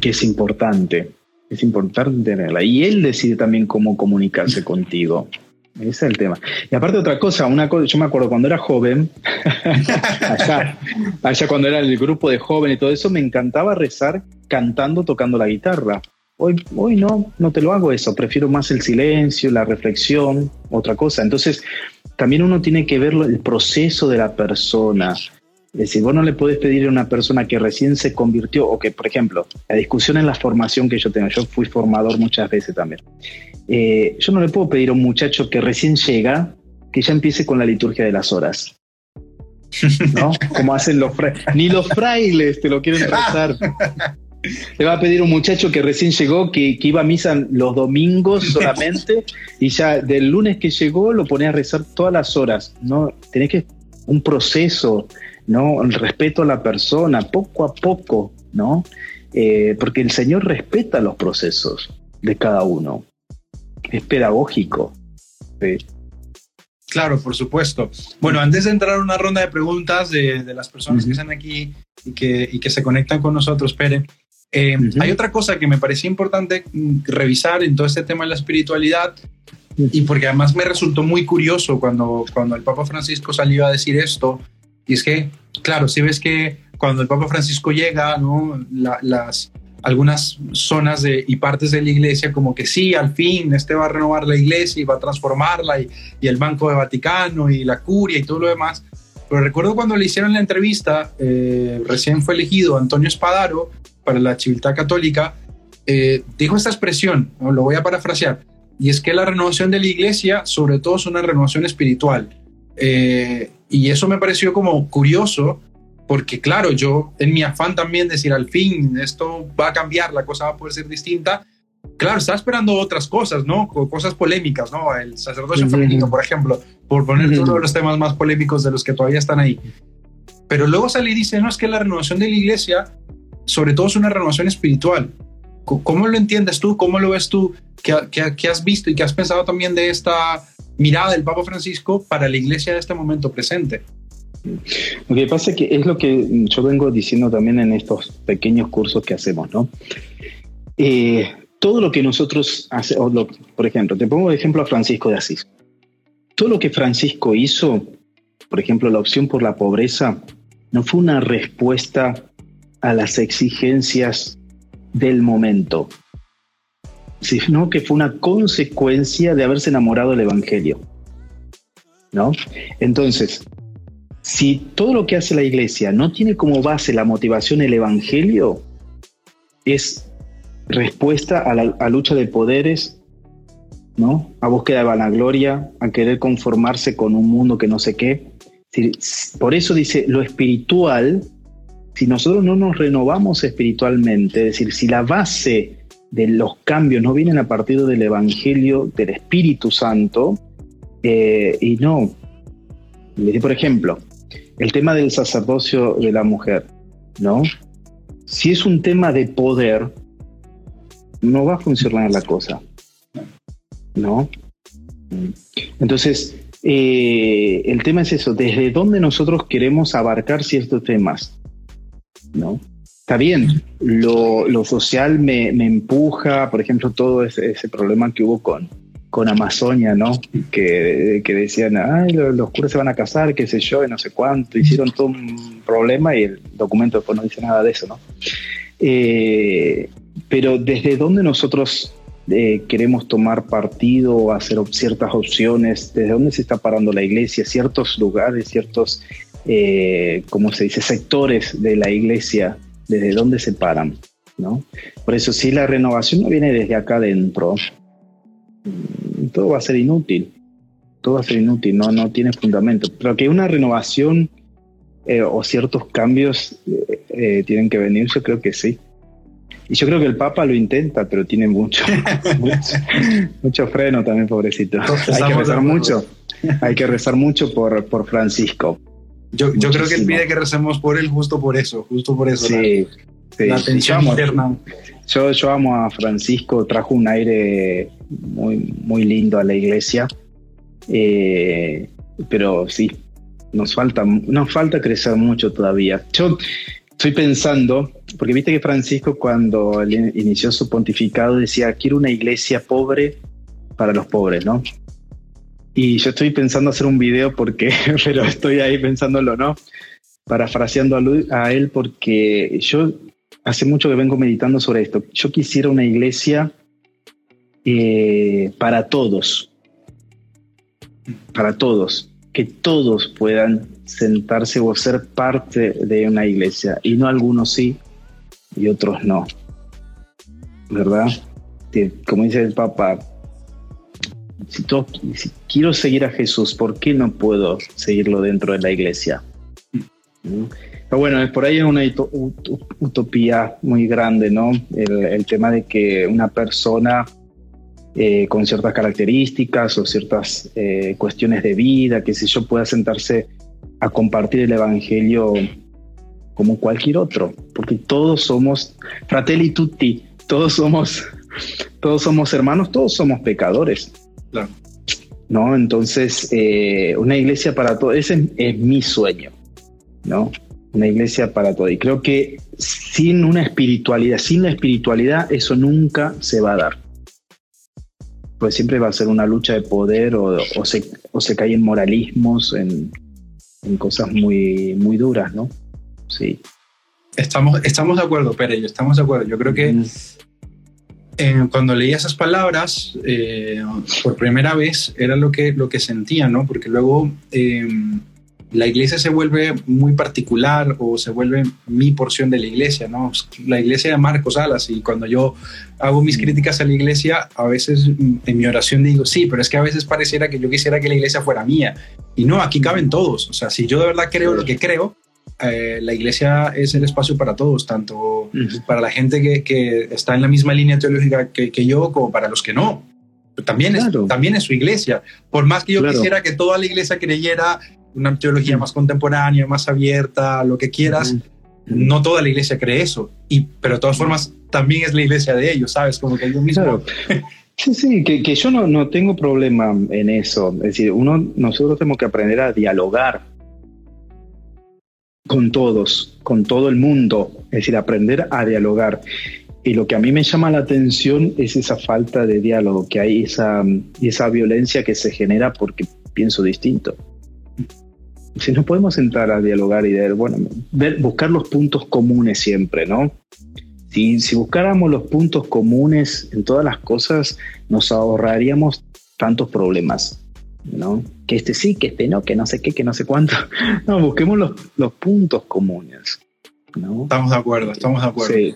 Speaker 2: que es importante es importante tenerla. Y él decide también cómo comunicarse contigo. Ese es el tema. Y aparte otra cosa, una cosa, yo me acuerdo cuando era joven, allá, cuando era el grupo de jóvenes y todo eso, me encantaba rezar cantando, tocando la guitarra. Hoy, hoy no, no te lo hago eso, prefiero más el silencio, la reflexión, otra cosa. Entonces, también uno tiene que ver el proceso de la persona, es decir, vos no le podés pedir a una persona que recién se convirtió, o que, por ejemplo, la discusión en la formación que yo tengo, yo fui formador muchas veces también. Eh, yo no le puedo pedir a un muchacho que recién llega que ya empiece con la liturgia de las horas. ¿No? Como hacen los frailes. Ni los frailes te lo quieren rezar. Le va a pedir a un muchacho que recién llegó, que, que, iba a misa los domingos solamente, y ya del lunes que llegó lo pone a rezar todas las horas. ¿no? Tenés que un proceso ¿no? El respeto a la persona, poco a poco, ¿no? Eh, porque el Señor respeta los procesos de cada uno. Es pedagógico.
Speaker 1: Claro, por supuesto. Bueno, antes de entrar a una ronda de preguntas de, las personas que están aquí y que, y que, se conectan con nosotros, Pere, eh, hay otra cosa que me parecía importante mm, revisar en todo este tema de la espiritualidad y porque además me resultó muy curioso cuando, cuando el Papa Francisco salió a decir esto, y es que, claro, si ves que cuando el Papa Francisco llega, ¿no? las, algunas zonas de, y partes de la iglesia como que sí, al fin, este va a renovar la iglesia y va a transformarla y, y el Banco de Vaticano y la curia y todo lo demás. Pero recuerdo cuando le hicieron la entrevista, eh, recién fue elegido Antonio Espadaro para la Civiltad Católica, eh, dijo esta expresión, lo voy a parafrasear, y es que la renovación de la iglesia sobre todo es una renovación espiritual. Eh, y eso me pareció como curioso, porque claro, yo en mi afán también decir al fin esto va a cambiar, la cosa va a poder ser distinta, claro, estaba esperando otras cosas, ¿no? Cosas polémicas, ¿no? El sacerdocio femenino, por ejemplo, por poner todos los temas más polémicos de los que todavía están ahí. Pero luego sale y dice, no, es que la renovación de la iglesia, sobre todo es una renovación espiritual. ¿Cómo lo entiendes tú? ¿Cómo lo ves tú? ¿Qué, qué, qué has visto y qué has pensado también de esta mirada del Papa Francisco para la iglesia de este momento presente.
Speaker 2: Lo que pasa es que es lo que yo vengo diciendo también en estos pequeños cursos que hacemos, ¿no? Eh, todo lo que nosotros hacemos, por ejemplo, te pongo de ejemplo a Francisco de Asís. Todo lo que Francisco hizo, por ejemplo, la opción por la pobreza, no fue una respuesta a las exigencias del momento, sino que fue una consecuencia de haberse enamorado del Evangelio. ¿No? Entonces, si todo lo que hace la iglesia no tiene como base la motivación el Evangelio, es respuesta a la lucha de poderes, ¿no? A búsqueda de vanagloria, a querer conformarse con un mundo que no sé qué. Por eso dice, lo espiritual, si nosotros no nos renovamos espiritualmente, es decir, si la base de los cambios no vienen a partir del Evangelio del Espíritu Santo, eh, y no, por ejemplo, el tema del sacerdocio de la mujer, ¿no? Si es un tema de poder, no va a funcionar la cosa, ¿no? Entonces, eh, el tema es eso, desde dónde nosotros queremos abarcar ciertos temas, ¿no? Está bien, lo, social me, empuja, por ejemplo, todo ese, problema que hubo con, con Amazonia, ¿no? Que, decían, ay, los, curas se van a casar, qué sé yo, y no sé cuánto, hicieron todo un problema y el documento después no dice nada de eso, ¿no? Eh, pero desde dónde nosotros eh, queremos tomar partido hacer ciertas opciones, desde dónde se está parando la iglesia, ciertos lugares, ciertos, eh, ¿cómo se dice?, sectores de la iglesia, desde dónde se paran, ¿no? Por eso si la renovación no viene desde acá adentro, mm, todo va a ser inútil, todo va a ser inútil, no, no tiene fundamento. Pero que una renovación eh, o ciertos cambios tienen que venir, yo creo que sí. Y yo creo que el Papa lo intenta, pero tiene mucho, mucho, freno también, pobrecito. Hay que rezar mucho. Hay que rezar mucho por, por Francisco.
Speaker 1: Yo, yo creo que él pide que recemos por él justo por eso, justo por eso.
Speaker 2: Sí, la, atención interna. Yo, yo amo a Francisco, trajo un aire muy, muy lindo a la iglesia. Eh, pero sí, nos falta, nos falta crecer mucho todavía. Yo estoy pensando, porque viste que Francisco cuando inició su pontificado decía, quiero una iglesia pobre para los pobres, ¿no? Y yo estoy pensando hacer un video porque, pero estoy ahí pensándolo, ¿no? Parafraseando a, él porque yo hace mucho que vengo meditando sobre esto. Yo quisiera una iglesia eh, para todos, para todos, que todos puedan sentarse o ser parte de una iglesia, y no algunos sí y otros no. ¿Verdad? como dice el Papa, si, quiero seguir a Jesús, ¿por qué no puedo seguirlo dentro de la iglesia? ¿Mm? Pero bueno, por ahí es una utopía muy grande, ¿no? El, tema de que una persona eh, con ciertas características o ciertas eh, cuestiones de vida, que si yo pueda sentarse a compartir el Evangelio como cualquier otro, porque todos somos fratelli tutti, todos somos, todos somos hermanos, todos somos pecadores. ¿No? Entonces, eh, una iglesia para todos, ese es, mi sueño, ¿no? Una iglesia para todos. Y creo que sin una espiritualidad, sin la espiritualidad, eso nunca se va a dar. Pues siempre va a ser una lucha de poder o, o, se, o se cae en moralismos, en, en cosas muy, muy duras, ¿no? Sí.
Speaker 1: Estamos, estamos de acuerdo, Pérez, estamos de acuerdo. Yo creo que eh, cuando leía esas palabras eh, por primera vez era lo que, lo que sentía, ¿no? Porque luego eh, la iglesia se vuelve muy particular o se vuelve mi porción de la iglesia, ¿no? La iglesia de Marcos Alas y cuando yo hago mis críticas a la iglesia, a veces en mi oración digo, sí, pero es que a veces pareciera que yo quisiera que la iglesia fuera mía. Y no, aquí caben todos. O sea, si yo de verdad creo lo que creo, eh, la iglesia es el espacio para todos, tanto para la gente que, que, está en la misma línea teológica que, que yo como para los que no. También, es, también es su iglesia. Por más que yo quisiera que toda la iglesia creyera una teología más contemporánea, más abierta, lo que quieras. No toda la iglesia cree eso, y, pero de todas formas también es la iglesia de ellos, ¿sabes? Como que ellos mismos...
Speaker 2: Sí, sí, que, que yo no, no, tengo problema en eso. Es decir, uno, nosotros tenemos que aprender a dialogar con todos, con todo el mundo. Es decir, aprender a dialogar. Y lo que a mí me llama la atención es esa falta de diálogo, que hay esa, esa violencia que se genera porque pienso distinto si nos podemos sentar a dialogar y ver, bueno, ver, buscar los puntos comunes siempre, ¿no? Si buscáramos los puntos comunes en todas las cosas, nos ahorraríamos tantos problemas, ¿no? Que este sí, que este no, que no sé qué, que no sé cuánto. No, busquemos los, los puntos comunes, ¿no?
Speaker 1: Estamos de acuerdo, estamos de acuerdo. Sí.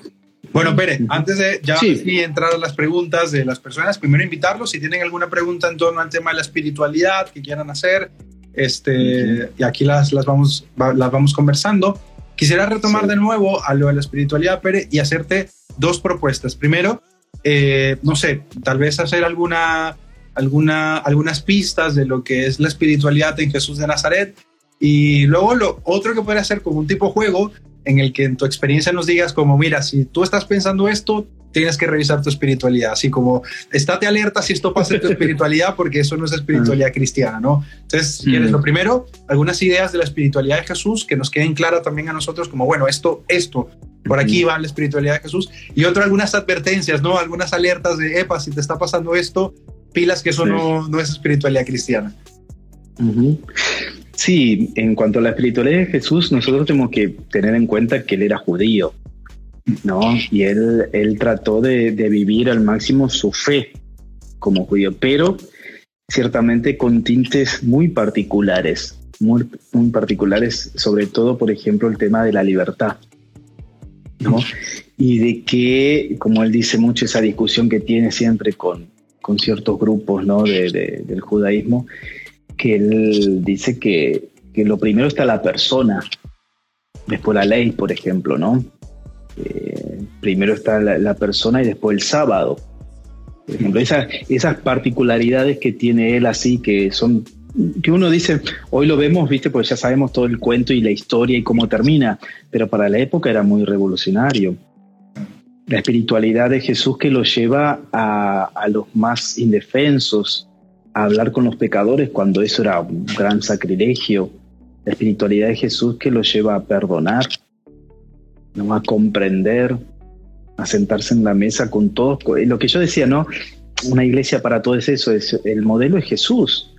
Speaker 1: Bueno, Pérez, antes de ya entrar a las preguntas de las personas, primero invitarlos si tienen alguna pregunta en torno al tema de la espiritualidad que quieran hacer, este, y aquí las, las, vamos, las vamos conversando. Quisiera retomar de nuevo a lo de la espiritualidad, Pere, y hacerte dos propuestas. Primero, eh, no sé, tal vez hacer alguna, alguna, algunas pistas de lo que es la espiritualidad en Jesús de Nazaret. Y luego lo otro que puede hacer como un tipo juego en el que en tu experiencia nos digas como, mira, si tú estás pensando esto, tienes que revisar tu espiritualidad, así como estate alerta si esto pasa en tu espiritualidad, porque eso no es espiritualidad cristiana, ¿no? Entonces, quieres, lo primero, algunas ideas de la espiritualidad de Jesús que nos queden claras también a nosotros, como, bueno, esto, esto, por aquí va la espiritualidad de Jesús, y otro, algunas advertencias, ¿no? Algunas alertas de, epa, si te está pasando esto, pilas que eso no, no es espiritualidad cristiana.
Speaker 2: Sí, en cuanto a la espiritualidad de Jesús, nosotros tenemos que tener en cuenta que él era judío. ¿no? Y él, él trató de, vivir al máximo su fe como judío, pero ciertamente con tintes muy particulares, muy, muy particulares, sobre todo, por ejemplo, el tema de la libertad, ¿no? Y de que, como él dice mucho, esa discusión que tiene siempre con, con ciertos grupos, ¿no? De, del judaísmo, que él dice que, que lo primero está la persona, después la ley, por ejemplo, ¿no? Eh, primero está la, persona y después el sábado. Por ejemplo, esas, particularidades que tiene él así, que son, que uno dice, hoy lo vemos, viste, pues ya sabemos todo el cuento y la historia y cómo termina, pero para la época era muy revolucionario. La espiritualidad de Jesús que lo lleva a, a los más indefensos, a hablar con los pecadores cuando eso era un gran sacrilegio. La espiritualidad de Jesús que lo lleva a perdonar, ¿no? a comprender, a sentarse en la mesa con todos. Lo que yo decía, ¿no? Una iglesia para todo es eso, es el modelo de Jesús.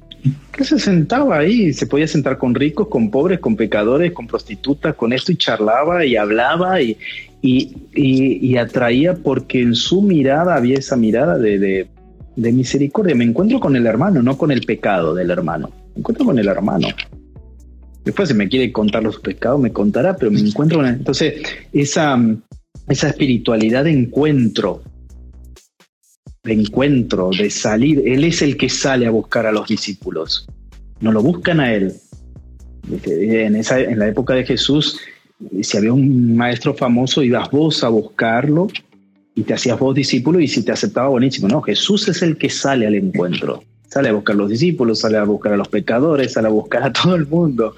Speaker 2: Que se sentaba ahí, se podía sentar con ricos, con pobres, con pecadores, con prostitutas, con esto y charlaba y hablaba y, y, atraía porque en su mirada había esa mirada de, de misericordia. Me encuentro con el hermano, no con el pecado del hermano. Me encuentro con el hermano. Después, si me quiere contar los pecados, me contará, pero me encuentro con... Entonces, esa, esa espiritualidad de encuentro, de encuentro, de salir, Él es el que sale a buscar a los discípulos. No lo buscan a Él. En, esa, en la época de Jesús, si había un maestro famoso, ibas vos a buscarlo y te hacías vos discípulo y si te aceptaba, buenísimo. No, Jesús es el que sale al encuentro. Sale a buscar a los discípulos, sale a buscar a los pecadores, sale a buscar a todo el mundo.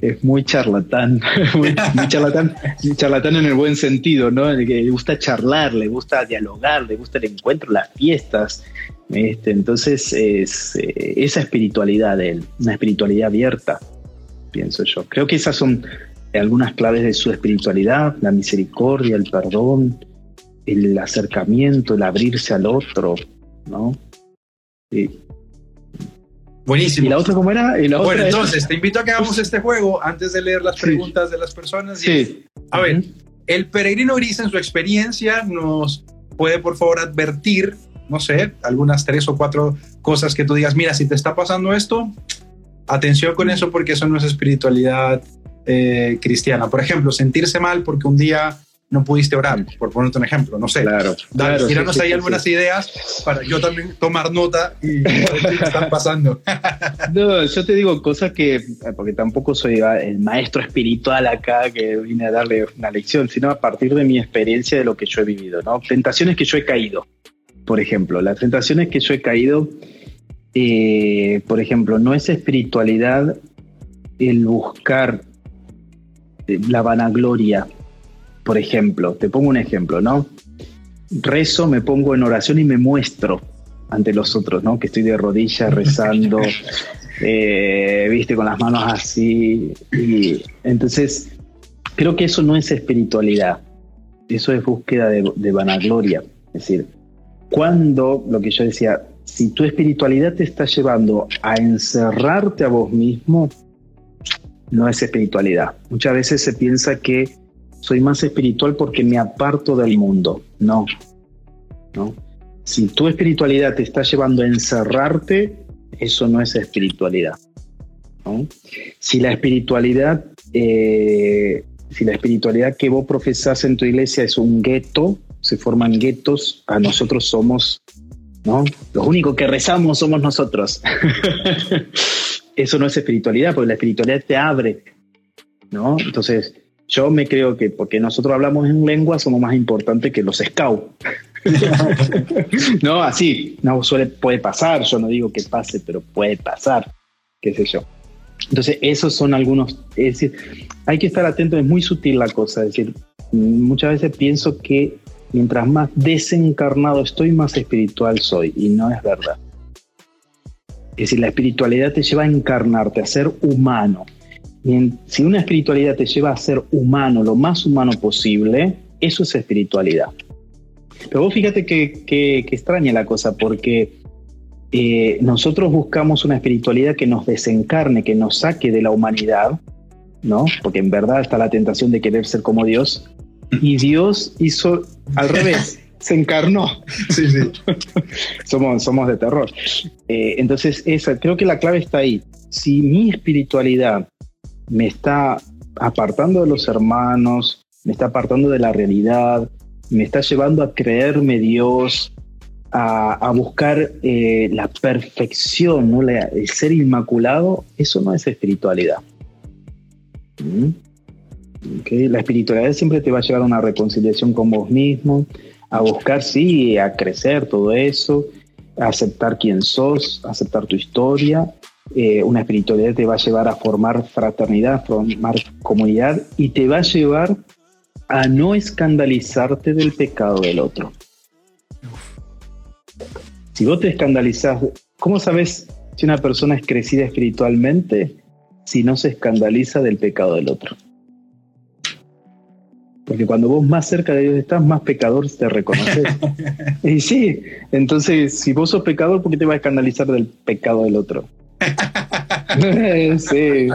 Speaker 2: Es muy charlatán, muy, charlatán, charlatán en el buen sentido, ¿no? le gusta charlar, le gusta dialogar, le gusta el encuentro, las fiestas. Este, entonces, es eh, esa espiritualidad de él, una espiritualidad abierta, pienso yo. Creo que esas son algunas claves de su espiritualidad, la misericordia, el perdón, el acercamiento, el abrirse al otro, ¿no?
Speaker 1: Sí. Buenísimo.
Speaker 2: ¿Y la otra cómo era?
Speaker 1: bueno, entonces te invito a que hagamos este juego antes de leer las preguntas de las personas.
Speaker 2: Sí.
Speaker 1: a ver, el peregrino gris en su experiencia nos puede por favor advertir, no sé, algunas tres o cuatro cosas que tú digas, mira, si te está pasando esto, atención con eso porque eso no es espiritualidad eh, cristiana. Por ejemplo, sentirse mal porque un día no pudiste orar, por ponerte un ejemplo, no sé.
Speaker 2: Claro.
Speaker 1: Claro, ahí algunas ideas para yo también tomar nota y ver qué están pasando.
Speaker 2: no, yo te digo cosas que, porque tampoco soy el maestro espiritual acá que vine a darle una lección, sino a partir de mi experiencia de lo que yo he vivido, ¿no? Tentaciones que yo he caído, por ejemplo. Las tentaciones que yo he caído, eh, por ejemplo, no es espiritualidad el buscar eh, la vanagloria por ejemplo, te pongo un ejemplo, ¿no? Rezo, me pongo en oración y me muestro ante los otros, ¿no? Que estoy de rodillas rezando, eh, viste, con las manos así. Y entonces, creo que eso no es espiritualidad, eso es búsqueda de, de vanagloria. Es decir, cuando, lo que yo decía, si tu espiritualidad te está llevando a encerrarte a vos mismo, no es espiritualidad. Muchas veces se piensa que soy más espiritual porque me aparto del mundo. No, no. Si tu espiritualidad te está llevando a encerrarte, eso no es espiritualidad. Si la espiritualidad, eh, si la espiritualidad que vos profesás en tu iglesia es un gueto, se forman guetos, a nosotros somos, ¿no? Los únicos que rezamos somos nosotros. eso no es espiritualidad, porque la espiritualidad te abre, ¿no? Entonces, yo me creo que porque nosotros hablamos en lengua somos más importantes que los scouts. no, así, no suele, puede pasar, yo no digo que pase, pero puede pasar, qué sé yo. Entonces, esos son algunos, es decir, hay que estar atento, es muy sutil la cosa, es decir, muchas veces pienso que mientras más desencarnado estoy, más espiritual soy, y no es verdad. Es decir, la espiritualidad te lleva a encarnarte, a ser humano. Y si una espiritualidad te lleva a ser humano, lo más humano posible, eso es espiritualidad. Pero vos fíjate que, extraña la cosa, porque eh, nosotros buscamos una espiritualidad que nos desencarne, que nos saque de la humanidad, ¿no? Porque en verdad está la tentación de querer ser como Dios. Y Dios hizo al revés, se encarnó. Sí, sí. somos, somos de terror. Eh, entonces, esa, creo que la clave está ahí. Si mi espiritualidad me está apartando de los hermanos, me está apartando de la realidad, me está llevando a creerme Dios, a, buscar eh, la perfección, ¿no? el ser inmaculado, eso no es espiritualidad. ¿Mm? La espiritualidad siempre te va a llevar a una reconciliación con vos mismo, a buscar, sí, a crecer todo eso, a aceptar quién sos, aceptar tu historia. Eh, una espiritualidad te va a llevar a formar fraternidad, a formar comunidad y te va a llevar a no escandalizarte del pecado del otro. Si vos te escandalizás, ¿cómo sabes si una persona es crecida espiritualmente si no se escandaliza del pecado del otro? Porque cuando vos más cerca de Dios estás, más pecador te reconoces. y sí, entonces si vos sos pecador, ¿por qué te vas a escandalizar del pecado del otro?
Speaker 1: sí.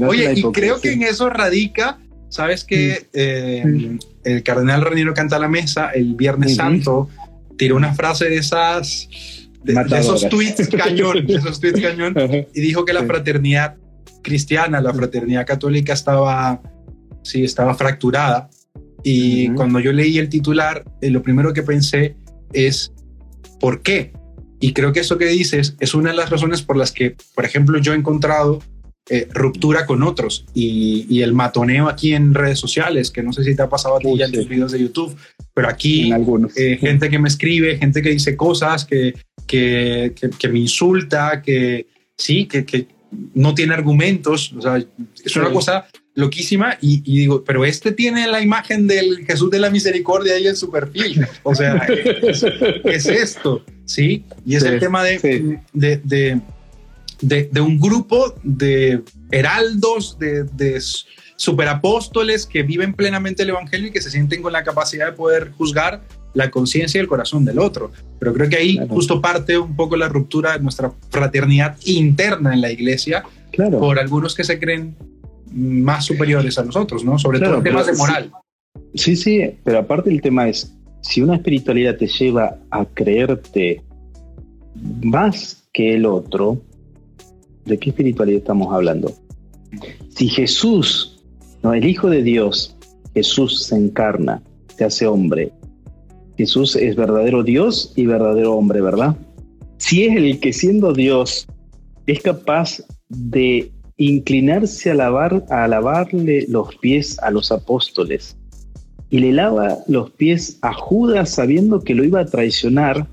Speaker 1: Oye, y creo que en eso radica, ¿sabes que eh, El cardenal Raniero canta a la mesa el Viernes Santo, tiró una frase de esas, de, esos tweets cañón, esos tweets cañón, y dijo que la fraternidad cristiana, la fraternidad católica estaba sí, estaba fracturada. Y cuando yo leí el titular, eh, lo primero que pensé es, ¿por qué? Y creo que eso que dices es una de las razones por las que, por ejemplo, yo he encontrado eh, ruptura con otros y, el matoneo aquí en redes sociales, que no sé si te ha pasado a ti ya en videos de YouTube, pero aquí eh, gente que me escribe, gente que dice cosas, que, que, que, me insulta, que sí, que, que no tiene argumentos, o sea, es una cosa loquísima y, digo, pero este tiene la imagen del Jesús de la Misericordia ahí en su perfil. O sea, ¿qué es, esto? ¿Sí? Y es el tema de, de, de, un grupo de heraldos, de, de superapóstoles que viven plenamente el Evangelio y que se sienten con la capacidad de poder juzgar la conciencia y el corazón del otro. Pero creo que ahí justo parte un poco la ruptura de nuestra fraternidad interna en la iglesia claro. por algunos que se creen más superiores a nosotros, ¿no? Sobre todo en temas de moral.
Speaker 2: Sí, sí, pero aparte el tema es, si una espiritualidad te lleva a creerte más que el otro, ¿de qué espiritualidad estamos hablando? Si Jesús, no, el Hijo de Dios, Jesús se encarna, se hace hombre. Jesús es verdadero Dios y verdadero hombre, ¿verdad? Si es el que siendo Dios es capaz de inclinarse a, lavar, a lavarle los pies a los apóstoles y le lava los pies a Judas sabiendo que lo iba a traicionar,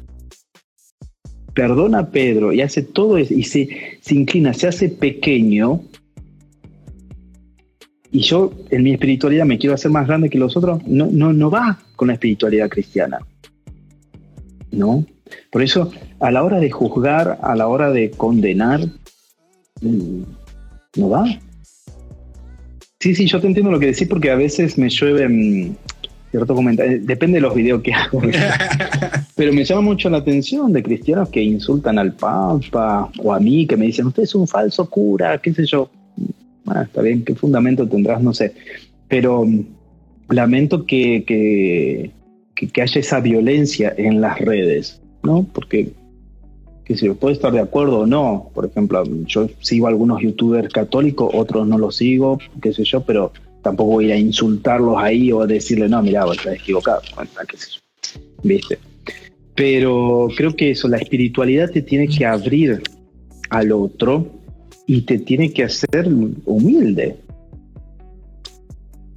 Speaker 2: perdona a Pedro y hace todo y se, se inclina, se hace pequeño. Y yo en mi espiritualidad me quiero hacer más grande que los otros, no, no, no va con la espiritualidad cristiana. ¿No? Por eso, a la hora de juzgar, a la hora de condenar, mm, no va. Sí, sí, yo te entiendo lo que decís porque a veces me llueve cierto comentario, depende de los videos que hago, pero me llama mucho la atención de cristianos que insultan al Papa o a mí, que me dicen, usted es un falso cura, qué sé yo. Bueno, está bien, ¿qué fundamento tendrás? No sé. Pero mm, lamento que, que, que haya esa violencia en las redes, ¿no? Porque que estar de acuerdo o no. Por ejemplo, yo sigo a algunos youtubers católicos, otros no los sigo, qué sé yo, pero tampoco voy a insultarlos ahí o a decirle, no, mira, vos estás equivocado, qué sé yo. ¿Viste? Pero creo que eso, la espiritualidad te tiene que abrir al otro y te tiene que hacer humilde.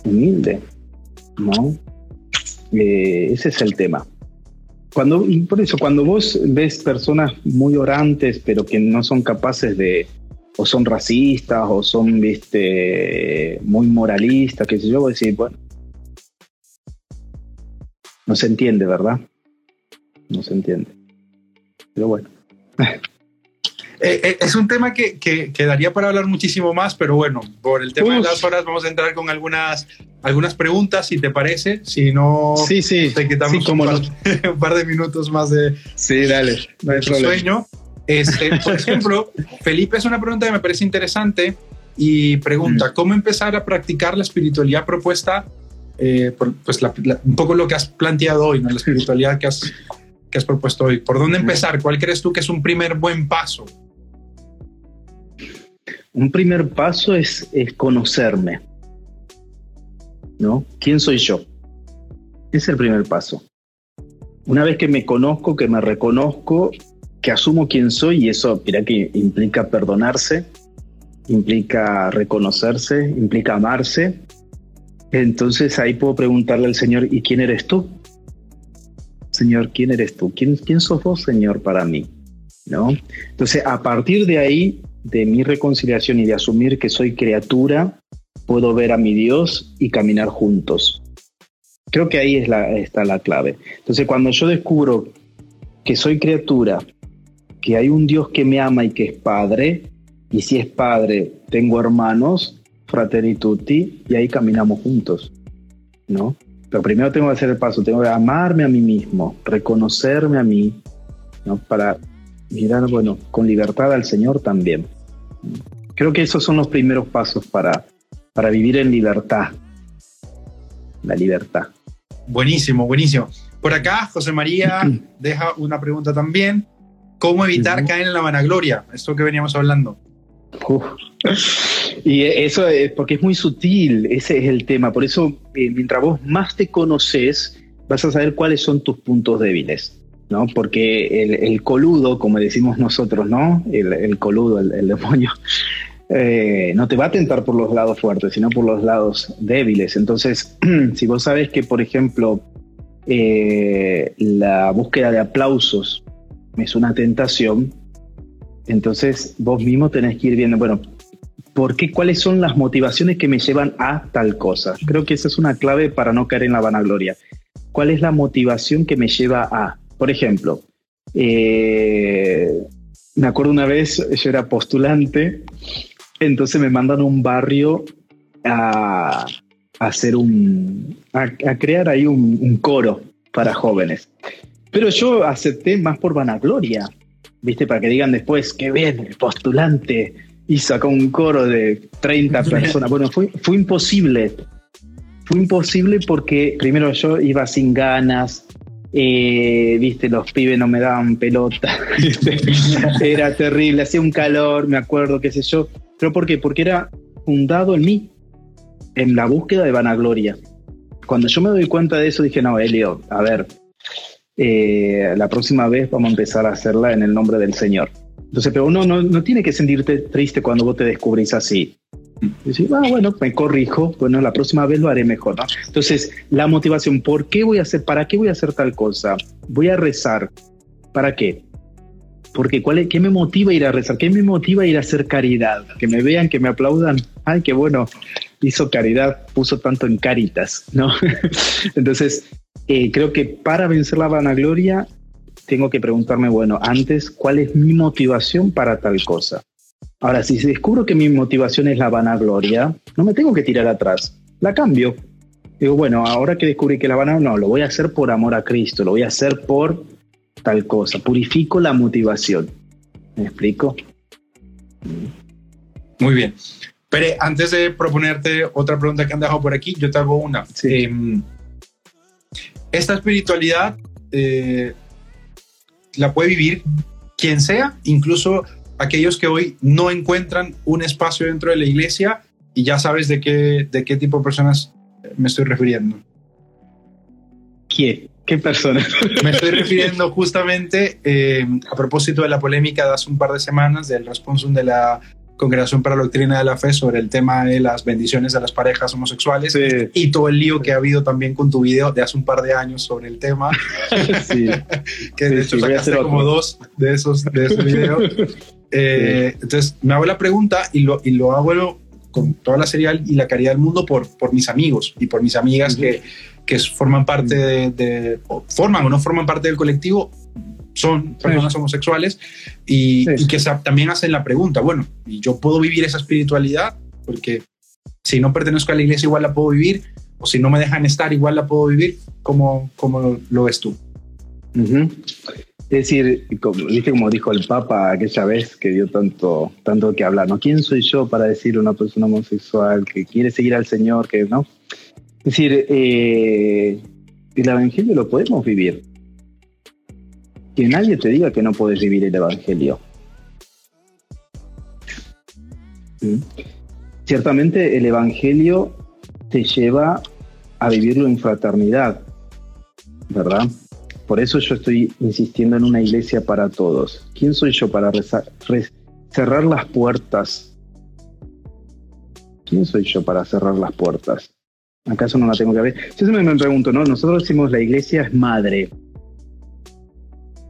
Speaker 2: Humilde, ¿no? Eh, ese es el tema. Cuando, por eso, cuando vos ves personas muy orantes, pero que no son capaces de, o son racistas, o son, viste, muy moralistas, qué sé yo, vos decís, bueno, no se entiende, ¿verdad? No se entiende. Pero bueno.
Speaker 1: Eh, eh, es un tema que, que, daría para hablar muchísimo más, pero bueno, por el tema de las horas vamos a entrar con algunas, algunas preguntas, si te parece. Si no,
Speaker 2: sí, sí,
Speaker 1: te quitamos un, par, de minutos más de,
Speaker 2: sí, dale,
Speaker 1: sueño. Este, por ejemplo, Felipe es una pregunta que me parece interesante y pregunta, mm. ¿cómo empezar a practicar la espiritualidad propuesta? Eh, pues un poco lo que has planteado hoy, ¿no? la espiritualidad que has, que has propuesto hoy. ¿Por dónde mm. empezar? ¿Cuál crees tú que es un primer buen paso?
Speaker 2: Un primer paso es, conocerme. ¿No? ¿Quién soy yo? Es el primer paso. Una vez que me conozco, que me reconozco, que asumo quién soy, y eso, mira que implica perdonarse, implica reconocerse, implica amarse, entonces ahí puedo preguntarle al Señor, ¿y quién eres tú? Señor, ¿quién eres tú? ¿Quién, quién sos vos, Señor, para mí? ¿No? Entonces, a partir de ahí, de mi reconciliación y de asumir que soy criatura, puedo ver a mi Dios y caminar juntos. Creo que ahí está la clave. Entonces, cuando yo descubro que soy criatura, que hay un Dios que me ama y que es Padre, y si es Padre, tengo hermanos, fratelli tutti, y ahí caminamos juntos, ¿no? Pero primero tengo que hacer el paso, tengo que amarme a mí mismo, reconocerme a mí, ¿no? Para mirar, bueno, con libertad al Señor también. Creo que esos son los primeros pasos para, para vivir en libertad. La libertad.
Speaker 1: Buenísimo, buenísimo. Por acá, José María deja una pregunta también. ¿Cómo evitar caer en la vanagloria? Esto que veníamos hablando.
Speaker 2: Y eso es porque es muy sutil, ese es el tema. Por eso, eh, mientras vos más te conoces, vas a saber cuáles son tus puntos débiles. ¿No? Porque el, coludo, como decimos nosotros, ¿no? El, coludo, el, demonio, eh, no te va a tentar por los lados fuertes, sino por los lados débiles. Entonces, si vos sabes que, por ejemplo, eh, la búsqueda de aplausos es una tentación, entonces vos mismo tenés que ir viendo, bueno, ¿por qué? ¿Cuáles son las motivaciones que me llevan a tal cosa? Creo que esa es una clave para no caer en la vanagloria. ¿Cuál es la motivación que me lleva a? Por ejemplo, eh, me acuerdo una vez, yo era postulante, entonces me mandan a un barrio a, hacer un, a, crear ahí un, coro para jóvenes. Pero yo acepté más por vanagloria, ¿viste? Para que digan después, que bien, el postulante y sacó un coro de 30 personas. Bueno, fue, fue imposible. Fue imposible porque primero yo iba sin ganas, eh, viste, los pibes no me daban pelota. era terrible, hacía un calor, me acuerdo, qué sé yo. ¿Pero por? Porque era fundado en mí, en la búsqueda de vanagloria. Cuando yo me doy cuenta de eso, dije, no, Elio, a ver, eh, la próxima vez vamos a empezar a hacerla en el nombre del Señor. Entonces, pero uno no, no tiene que sentirte triste cuando vos te descubrís así. Decir, ah, bueno, me corrijo, bueno, la próxima vez lo haré mejor. Entonces, la motivación, ¿por qué voy a hacer, para qué voy a hacer tal cosa? Voy a rezar. ¿Para qué? Porque ¿cuál es, ¿qué me motiva a ir a rezar? ¿Qué me motiva a ir a hacer caridad? Que me vean, que me aplaudan. Ay, qué bueno, hizo caridad, puso tanto en caritas, ¿no? Entonces, eh, creo que para vencer la vanagloria, tengo que preguntarme, bueno, antes, ¿cuál es mi motivación para tal cosa? Ahora, si descubro que mi motivación es la vanagloria, no me tengo que tirar atrás, la cambio. Digo, bueno, ahora que descubrí que la vanagloria, no, lo voy a hacer por amor a Cristo, lo voy a hacer por tal cosa. Purifico la motivación. ¿Me explico?
Speaker 1: Muy bien. Pero antes de proponerte otra pregunta que han dejado por aquí, yo te hago una. Em, esta espiritualidad eh, la puede vivir quien sea, incluso aquellos que hoy no encuentran un espacio dentro de la iglesia y ya sabes de qué, de qué tipo de personas me estoy refiriendo.
Speaker 2: ¿Quién? ¿Qué personas?
Speaker 1: Me estoy refiriendo justamente eh, a propósito de la polémica de hace un par de semanas del responsum de la Congregación para la Doctrina de la Fe sobre el tema de las bendiciones de las parejas homosexuales y todo el lío que ha habido también con tu video de hace un par de años sobre el tema. Sí. que de hecho sacaste como dos de esos, de esos videos. Eh, entonces me hago la pregunta y lo, y lo hago con toda la serial y la caridad del mundo por, por mis amigos y por mis amigas que, que forman parte de, forman o no forman parte del colectivo son personas homosexuales y, que también hacen la pregunta, bueno, ¿y yo puedo vivir esa espiritualidad? Porque si no pertenezco a la iglesia igual la puedo vivir, o si no me dejan estar igual la puedo vivir, ¿cómo, cómo lo ves tú?
Speaker 2: Es decir, como, ¿viste como dijo el Papa aquella vez que dio tanto, tanto que hablar? ¿no? ¿Quién soy yo para decir una persona homosexual que quiere seguir al Señor? Que, ¿no? Es decir, eh, el Evangelio lo podemos vivir que nadie te diga que no puedes vivir el Evangelio. ¿Mm? Ciertamente el Evangelio te lleva a vivirlo en fraternidad, ¿verdad? Por eso yo estoy insistiendo en una iglesia para todos. ¿Quién soy yo para cerrar las puertas? ¿Quién soy yo para cerrar las puertas? ¿Acaso no la tengo que ver? Yo siempre me pregunto, ¿no? Nosotros decimos la iglesia es madre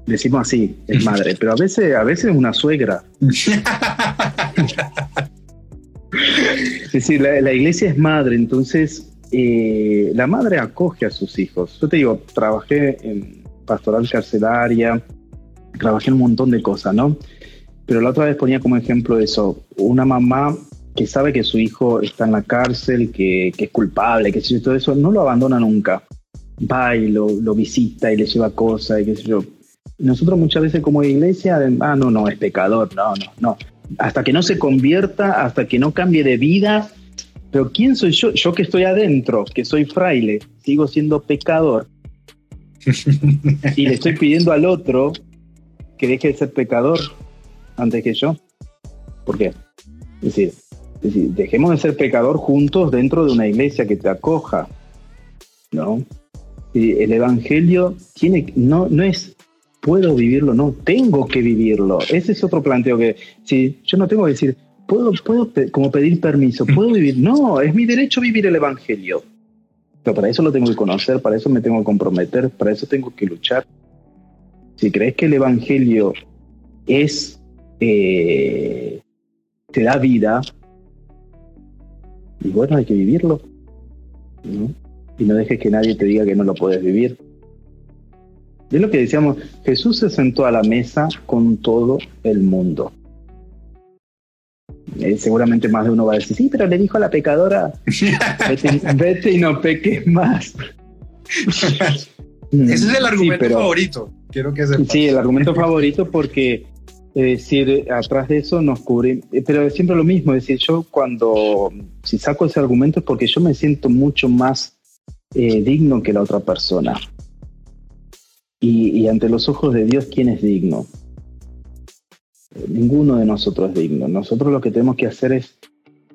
Speaker 2: decimos así, es madre, pero a veces, a veces es una suegra. sí, la, iglesia es madre, entonces eh, la madre acoge a sus hijos. Yo te digo, trabajé en pastoral carcelaria, trabajé en un montón de cosas, ¿no? Pero la otra vez ponía como ejemplo eso, una mamá que sabe que su hijo está en la cárcel, que, es culpable, que sé todo eso, no lo abandona nunca. Va y lo, lo visita y le lleva cosas y qué sé yo nosotros muchas veces como iglesia, ah, no, no, es pecador, no, no, no. Hasta que no se convierta, hasta que no cambie de vida. Pero ¿quién soy yo? Yo que estoy adentro, que soy fraile, sigo siendo pecador. y le estoy pidiendo al otro que deje de ser pecador antes que yo. ¿Por qué? Es decir, es decir, dejemos de ser pecador juntos dentro de una iglesia que te acoja. ¿No? Y el evangelio tiene, no, no es puedo vivirlo, no, tengo que vivirlo. Ese es otro planteo que, si yo no tengo que decir, puedo, puedo como pedir permiso, puedo vivir, no, es mi derecho vivir el Evangelio. Pero para eso lo tengo que conocer, para eso me tengo que comprometer, para eso tengo que luchar. Si crees que el Evangelio es, eh, te da vida, y bueno, hay que vivirlo. Y no dejes que nadie te diga que no lo puedes vivir. Es lo que decíamos, Jesús se sentó a la mesa con todo el mundo. Eh, seguramente más de uno va a decir, sí, pero le dijo a la pecadora, vete, y no peques más.
Speaker 1: Ese es el argumento favorito. Quiero que
Speaker 2: Sí, el argumento favorito porque es decir, atrás de eso nos cubre, eh, pero es siempre lo mismo, es decir, yo cuando, si saco ese argumento es porque yo me siento mucho más eh, digno que la otra persona. Y, ante los ojos de Dios, ¿quién es digno? Ninguno de nosotros es digno. Nosotros lo que tenemos que hacer es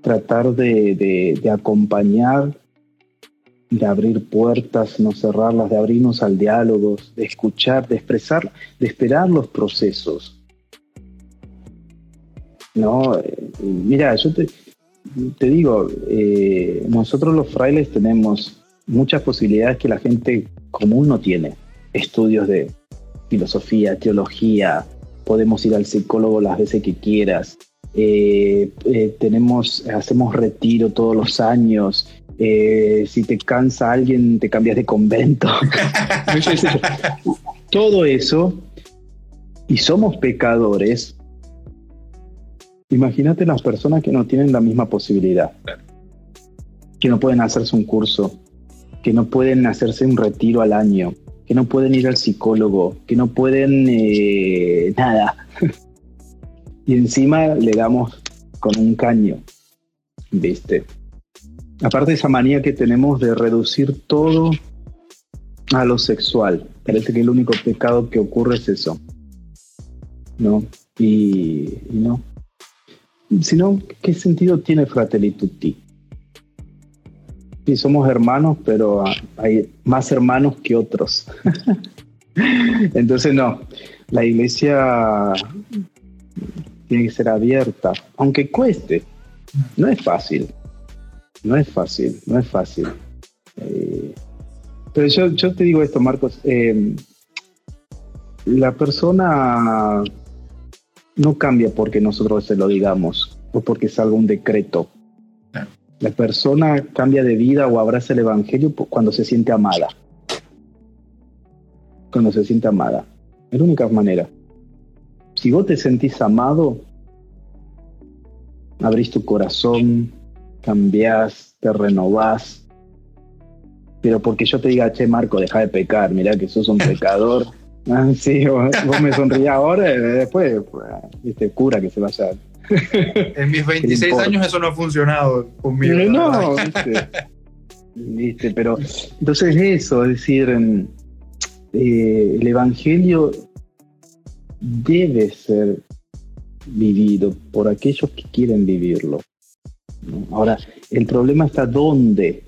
Speaker 2: tratar de, acompañar, de abrir puertas, no cerrarlas, de abrirnos al diálogo, de escuchar, de expresar, de esperar los procesos. No, eh, mira, yo te, digo, eh, nosotros los frailes tenemos muchas posibilidades que la gente común no tiene estudios de filosofía, teología, podemos ir al psicólogo las veces que quieras, eh, eh, tenemos, hacemos retiro todos los años, eh, si te cansa alguien te cambias de convento, todo eso, y somos pecadores, imagínate las personas que no tienen la misma posibilidad, que no pueden hacerse un curso, que no pueden hacerse un retiro al año, que no pueden ir al psicólogo, que no pueden eh, nada. y encima le damos con un caño, ¿viste? Aparte de esa manía que tenemos de reducir todo a lo sexual. Parece que el único pecado que ocurre es eso. ¿No? Y, y no. Si no, ¿qué sentido tiene Fratelli Tutti? Sí somos hermanos, pero hay más hermanos que otros. Entonces, no, la iglesia tiene que ser abierta, aunque cueste. No es fácil, no es fácil, no es fácil. Eh, pero yo, te digo esto, Marcos, eh, la persona no cambia porque nosotros se lo digamos o porque salga un decreto. La persona cambia de vida o abraza el Evangelio cuando se siente amada. Cuando se siente amada. Es la única manera. Si vos te sentís amado, abrís tu corazón, cambiás, te renovás. Pero porque yo te diga, che, Marco, deja de pecar, mira que sos un pecador. Ah, sí, vos, me sonrías ahora, y después, este cura que se vaya.
Speaker 1: En mis 26 años eso no ha funcionado conmigo.
Speaker 2: No, ¿viste? pero entonces eso, es decir, eh, el Evangelio debe ser vivido por aquellos que quieren vivirlo. Ahora, el problema está dónde,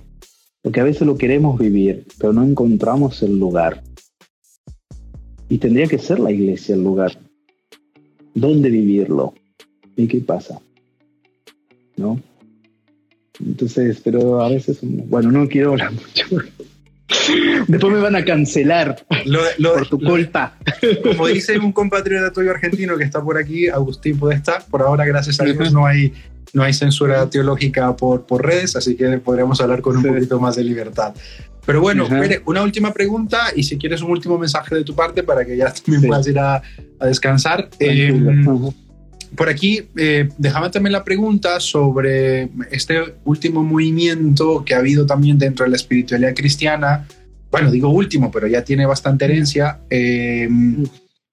Speaker 2: porque a veces lo queremos vivir, pero no encontramos el lugar. Y tendría que ser la iglesia el lugar. ¿Dónde vivirlo? ¿Y qué pasa? ¿No? Entonces, pero a veces, bueno, no quiero hablar mucho. Después me van a cancelar por tu culpa.
Speaker 1: Como dice un compatriota tuyo argentino que está por aquí, Agustín estar. Por ahora, gracias a Dios, no hay, no hay censura teológica por, por redes, así que podríamos hablar con un poquito más de libertad. Pero bueno, una última pregunta y si quieres un último mensaje de tu parte para que ya también puedas ir a, descansar. Eh, por aquí, eh, déjame también la pregunta sobre este último movimiento que ha habido también dentro de la espiritualidad cristiana. Bueno, digo último, pero ya tiene bastante herencia. Em,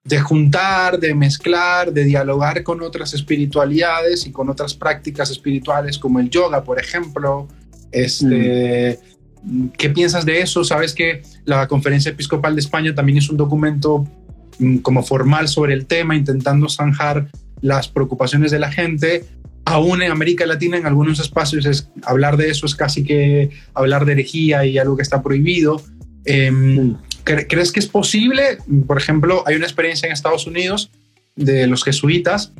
Speaker 1: de juntar, de mezclar, de dialogar con otras espiritualidades y con otras prácticas espirituales como el yoga, por ejemplo. Este, mm. ¿Qué piensas de eso? Sabes que la Conferencia Episcopal de España también es un documento mm, como formal sobre el tema, intentando zanjar las preocupaciones de la gente. Aún en América Latina, en algunos espacios, es, hablar de eso es casi que hablar de herejía y algo que está prohibido. Em, ¿Crees que es posible? Por ejemplo, hay una experiencia en Estados Unidos de los jesuitas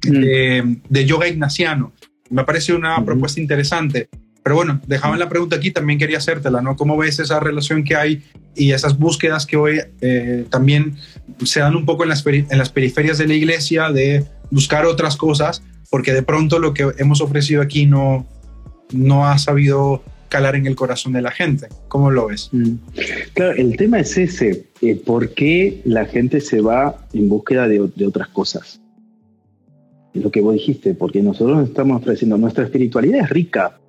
Speaker 1: de, yoga ignaciano. Me parece una propuesta interesante. Pero bueno, dejaba la pregunta aquí, también quería hacértela, ¿no? ¿Cómo ves esa relación que hay y esas búsquedas que hoy eh, también se dan un poco en las, en las periferias de la iglesia de buscar otras cosas, porque de pronto lo que hemos ofrecido aquí no, no ha sabido calar en el corazón de la gente. ¿Cómo lo ves? Mm.
Speaker 2: Claro, el tema es ese, eh, ¿por qué la gente se va en búsqueda de, de otras cosas? Lo que vos dijiste, porque nosotros estamos ofreciendo, nuestra espiritualidad es rica,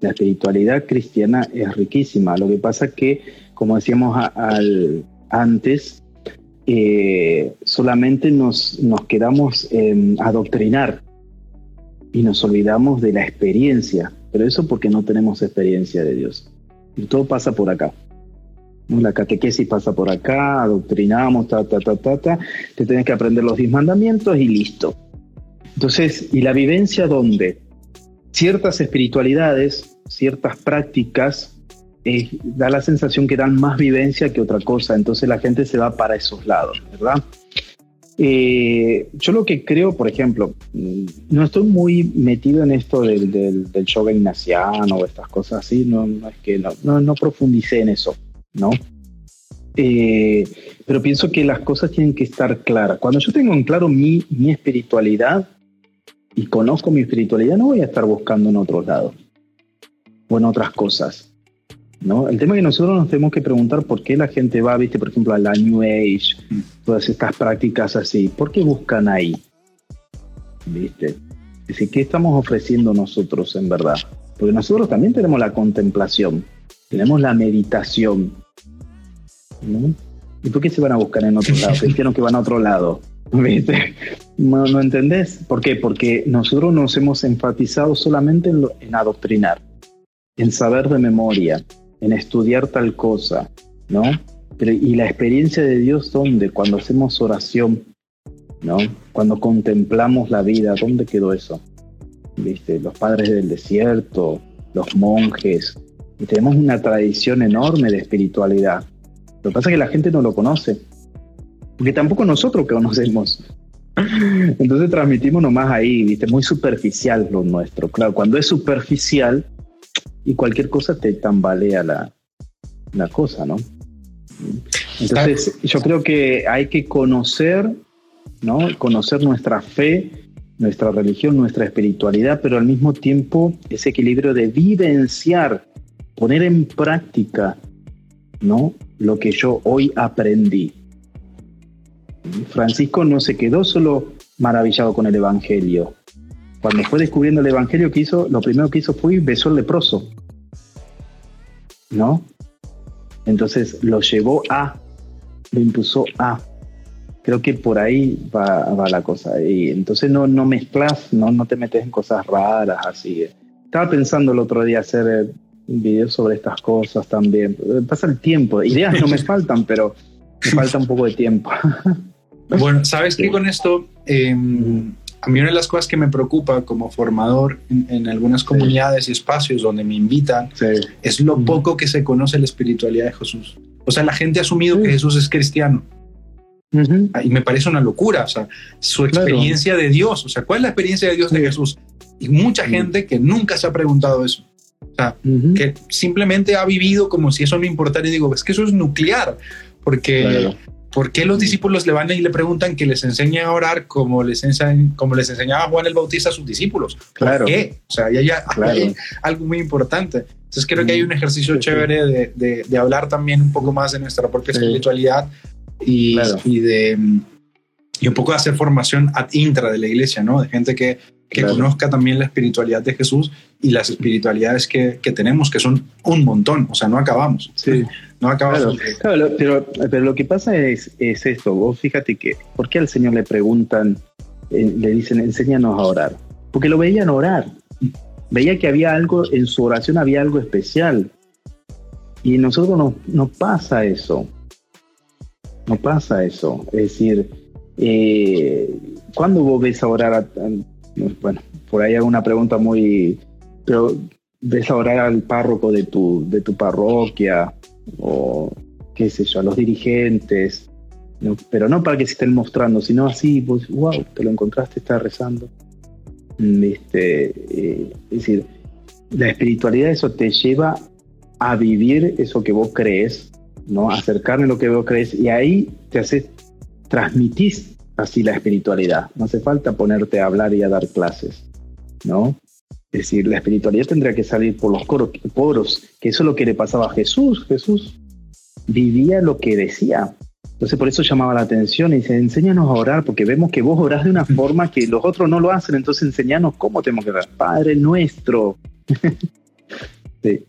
Speaker 2: la espiritualidad cristiana es riquísima. Lo que pasa es que, como decíamos antes, eh, solamente nos, nos quedamos en adoctrinar y nos olvidamos de la experiencia. Pero eso porque no tenemos experiencia de Dios. Y todo pasa por acá. La catequesis pasa por acá, adoctrinamos, ta, ta, ta, ta, ta. Te tienes que aprender los diez mandamientos y listo. Entonces, ¿y la vivencia dónde? Ciertas espiritualidades, ciertas prácticas, eh, da la sensación que dan más vivencia que otra cosa, entonces la gente se va para esos lados, ¿verdad? Eh, yo lo que creo, por ejemplo, mm, no estoy muy metido en esto del, del, yoga ignaciano o estas cosas así, no, es que no, no, profundicé en eso, ¿no? Eh, pero pienso que las cosas tienen que estar claras. Cuando yo tengo en claro mi espiritualidad, y conozco mi espiritualidad, no voy a estar buscando en otro lado o en otras cosas. ¿no? El tema es que nosotros nos tenemos que preguntar por qué la gente va, viste, por ejemplo, a la New Age, todas estas prácticas así, ¿por qué buscan ahí? ¿Viste? Es decir, ¿qué estamos ofreciendo nosotros en verdad? Porque nosotros también tenemos la contemplación, tenemos la meditación. ¿no? ¿Y por qué se van a buscar en otro lado? Cristianos que van a otro lado. ¿Viste? No, no entendés. ¿Por qué? Porque nosotros nos hemos enfatizado solamente en, adoctrinar, en saber de memoria, en estudiar tal cosa, ¿no? Y la experiencia de Dios, ¿dónde? Cuando hacemos oración, ¿no? Cuando contemplamos la vida, ¿dónde quedó eso? ¿Viste? Los padres del desierto, los monjes. Y tenemos una tradición enorme de espiritualidad. Lo que pasa es que la gente no lo conoce. Porque tampoco nosotros conocemos Entonces transmitimos nomás ahí, viste, muy superficial lo nuestro. Claro, cuando es superficial y cualquier cosa te tambalea la, la cosa, ¿no? Entonces, yo creo que hay que conocer, ¿no? Conocer nuestra fe, nuestra religión, nuestra espiritualidad, pero al mismo tiempo ese equilibrio de vivenciar, poner en práctica, ¿no? Lo que yo hoy aprendí. Francisco no se quedó solo maravillado con el Evangelio. Cuando fue descubriendo el Evangelio que hizo, lo primero que hizo fue besó al leproso. ¿No? Entonces lo llevó a, lo impulsó a. Creo que por ahí va, la cosa. Y entonces no, no mezclas, no, no te metes en cosas raras así. Estaba pensando el otro día hacer eh, un video sobre estas cosas también. Pasa el tiempo. Ideas no me faltan, pero me falta un poco de tiempo.
Speaker 1: Bueno, sabes que con esto, em, a mí una de las cosas que me preocupa como formador en, algunas comunidades y espacios donde me invitan es lo poco que se conoce la espiritualidad de Jesús. O sea, la gente ha asumido que Jesús es cristiano. Y me parece una locura, o sea, su experiencia de Dios, o sea, ¿cuál es la experiencia de Dios de Jesús? Y mucha gente que nunca se ha preguntado eso. O sea, que simplemente ha vivido como si eso no importara y digo, es que eso es nuclear, porque ¿Por qué los discípulos le van y le preguntan que les enseñen a orar como les, como les enseñaba Juan el Bautista a sus discípulos?
Speaker 2: Claro.
Speaker 1: ¿Por qué? O sea, hay, hay algo muy importante. Entonces creo que hay un ejercicio chévere de, de, hablar también un poco más de nuestra propia espiritualidad y, y, de y un poco de hacer formación ad intra de la iglesia, ¿no? De gente que, que conozca también la espiritualidad de Jesús y las espiritualidades que, que, tenemos, que son un montón, o sea, no acabamos.
Speaker 2: Sí. No acabamos. Claro, pero, pero lo que pasa es, es esto, vos fíjate que, ¿por qué al Señor le preguntan, eh, le dicen, enséñanos a orar? Porque lo veían orar, veía que había algo, en su oración había algo especial. Y nosotros no, no pasa eso, no pasa eso. Es decir, eh, ¿cuándo vos ves a orar a, bueno, por ahí hay una pregunta muy, pero ves a orar al párroco de tu, de tu parroquia o qué sé yo, a los dirigentes, pero no para que se estén mostrando, sino así, pues, wow, te lo encontraste, está rezando. Mm, este, eh, es decir, la espiritualidad eso te lleva a vivir eso que vos crees, ¿no? Acercarme a lo que vos crees y ahí te hace, transmitís así la espiritualidad. No hace falta ponerte a hablar y a dar clases, ¿no? Es decir, la espiritualidad tendría que salir por los poros, que eso es lo que le pasaba a Jesús. Jesús vivía lo que decía. Entonces por eso llamaba la atención y dice, enséñanos a orar, porque vemos que vos orás de una forma que los otros no lo hacen, entonces enséñanos cómo tenemos que orar. Padre nuestro.
Speaker 1: sí.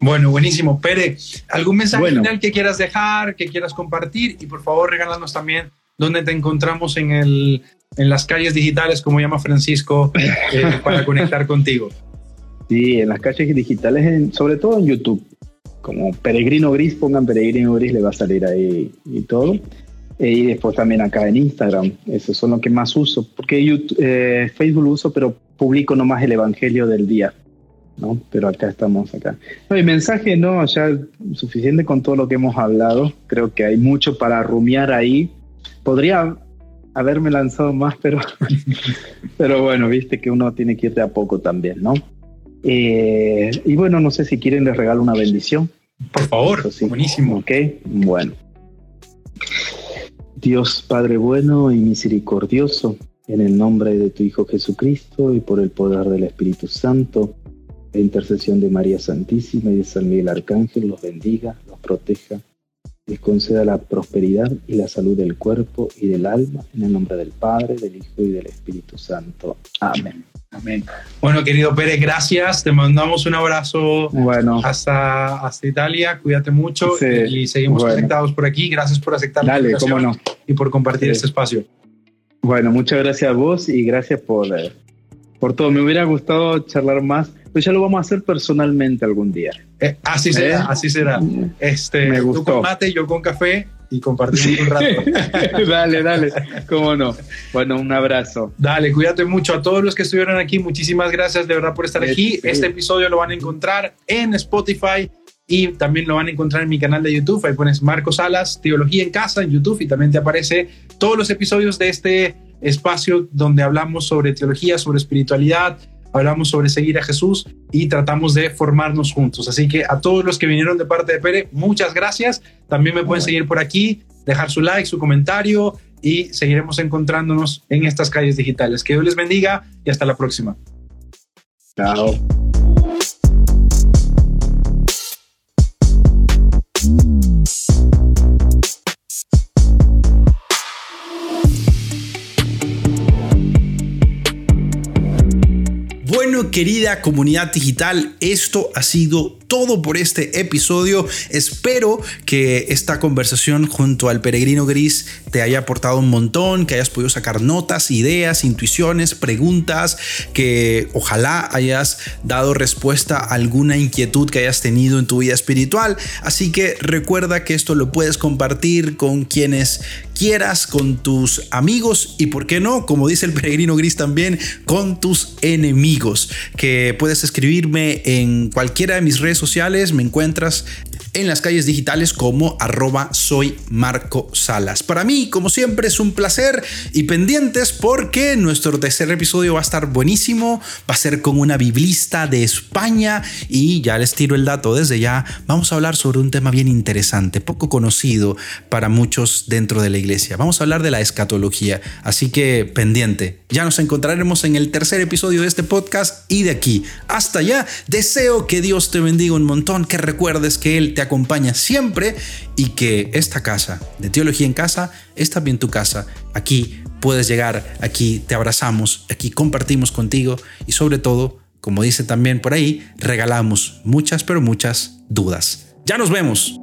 Speaker 1: Bueno, buenísimo. Pere, ¿algún mensaje final que quieras dejar, que quieras compartir? Y por favor, regálanos también dónde te encontramos en, el, en las calles digitales, como llama Francisco, eh, para conectar contigo.
Speaker 2: Sí, en las calles digitales, sobre todo en YouTube. Como Peregrino Gris, pongan Peregrino Gris, le va a salir ahí y todo. Eh, y después también acá en Instagram, esos son los que más uso, porque YouTube, eh, Facebook uso, pero publico nomás el Evangelio del día. ¿no? Pero acá estamos acá. No, el mensaje no, ya suficiente con todo lo que hemos hablado. Creo que hay mucho para rumiar ahí podría haberme lanzado más, pero, pero bueno, viste que uno tiene que ir de a poco también, ¿no? Eh, y bueno, no sé si quieren les regalo una bendición.
Speaker 1: Por favor, buenísimo.
Speaker 2: Ok, bueno. Dios Padre bueno y misericordioso, en el nombre de tu Hijo Jesucristo y por el poder del Espíritu Santo, la intercesión de María Santísima y de San Miguel Arcángel, los bendiga, los proteja les conceda la prosperidad y la salud del cuerpo y del alma, en el nombre del Padre, del Hijo y del Espíritu Santo. Amén.
Speaker 1: Amén. Bueno, querido Pérez, gracias. Te mandamos un abrazo bueno. hasta, hasta Italia. Cuídate mucho y seguimos conectados por aquí. Gracias por aceptar
Speaker 2: Dale, la cómo no.
Speaker 1: y por compartir este espacio.
Speaker 2: Bueno, muchas gracias a vos y gracias por, eh, por todo. Me hubiera gustado charlar más pues ya lo vamos a hacer personalmente algún día.
Speaker 1: Eh, así será, ¿Eh? así será. Este, Me gustó. Tú con mate, yo con café y compartimos un rato.
Speaker 2: dale, dale, cómo no. Bueno, un abrazo.
Speaker 1: Dale, cuídate mucho a todos los que estuvieron aquí. Muchísimas gracias de verdad por estar aquí. Este episodio lo van a encontrar en Spotify y también lo van a encontrar en mi canal de YouTube. Ahí pones Marcos Salas, Teología en Casa en YouTube y también te aparece todos los episodios de este
Speaker 3: espacio donde hablamos sobre teología, sobre espiritualidad, hablamos sobre seguir a Jesús y tratamos de formarnos juntos. Así que a todos los que vinieron de parte de Pere, muchas gracias. También me pueden seguir por aquí, dejar su like, su comentario y seguiremos encontrándonos en estas calles digitales. Que Dios les bendiga y hasta la próxima.
Speaker 2: Chao.
Speaker 1: Bueno, querida comunidad digital, esto ha sido todo por este episodio. Espero que esta conversación junto al peregrino gris te haya aportado un montón, que hayas podido sacar notas, ideas, intuiciones, preguntas, que ojalá hayas dado respuesta a alguna inquietud que hayas tenido en tu vida espiritual. Así que recuerda que esto lo puedes compartir con quienes quieras, con tus amigos y, por qué no, como dice el peregrino gris también, con tus enemigos. Que puedes escribirme en cualquiera de mis sociales, me encuentras en las calles digitales como arroba soy Marco Salas. Para mí, como siempre, es un placer y pendientes porque nuestro tercer episodio va a estar buenísimo, va a ser con una biblista de España y ya les tiro el dato desde ya, vamos a hablar sobre un tema bien interesante, poco conocido para muchos dentro de la iglesia. Vamos a hablar de la escatología, así que pendiente. Ya nos encontraremos en el tercer episodio de este podcast y de aquí hasta allá. Deseo que Dios te bendiga un montón, que recuerdes que Él te acompaña siempre y que esta casa de Teología en Casa es también tu casa. Aquí puedes llegar, aquí te abrazamos, aquí compartimos contigo y sobre todo, como dice también por ahí, regalamos muchas, pero muchas dudas. Ya nos vemos.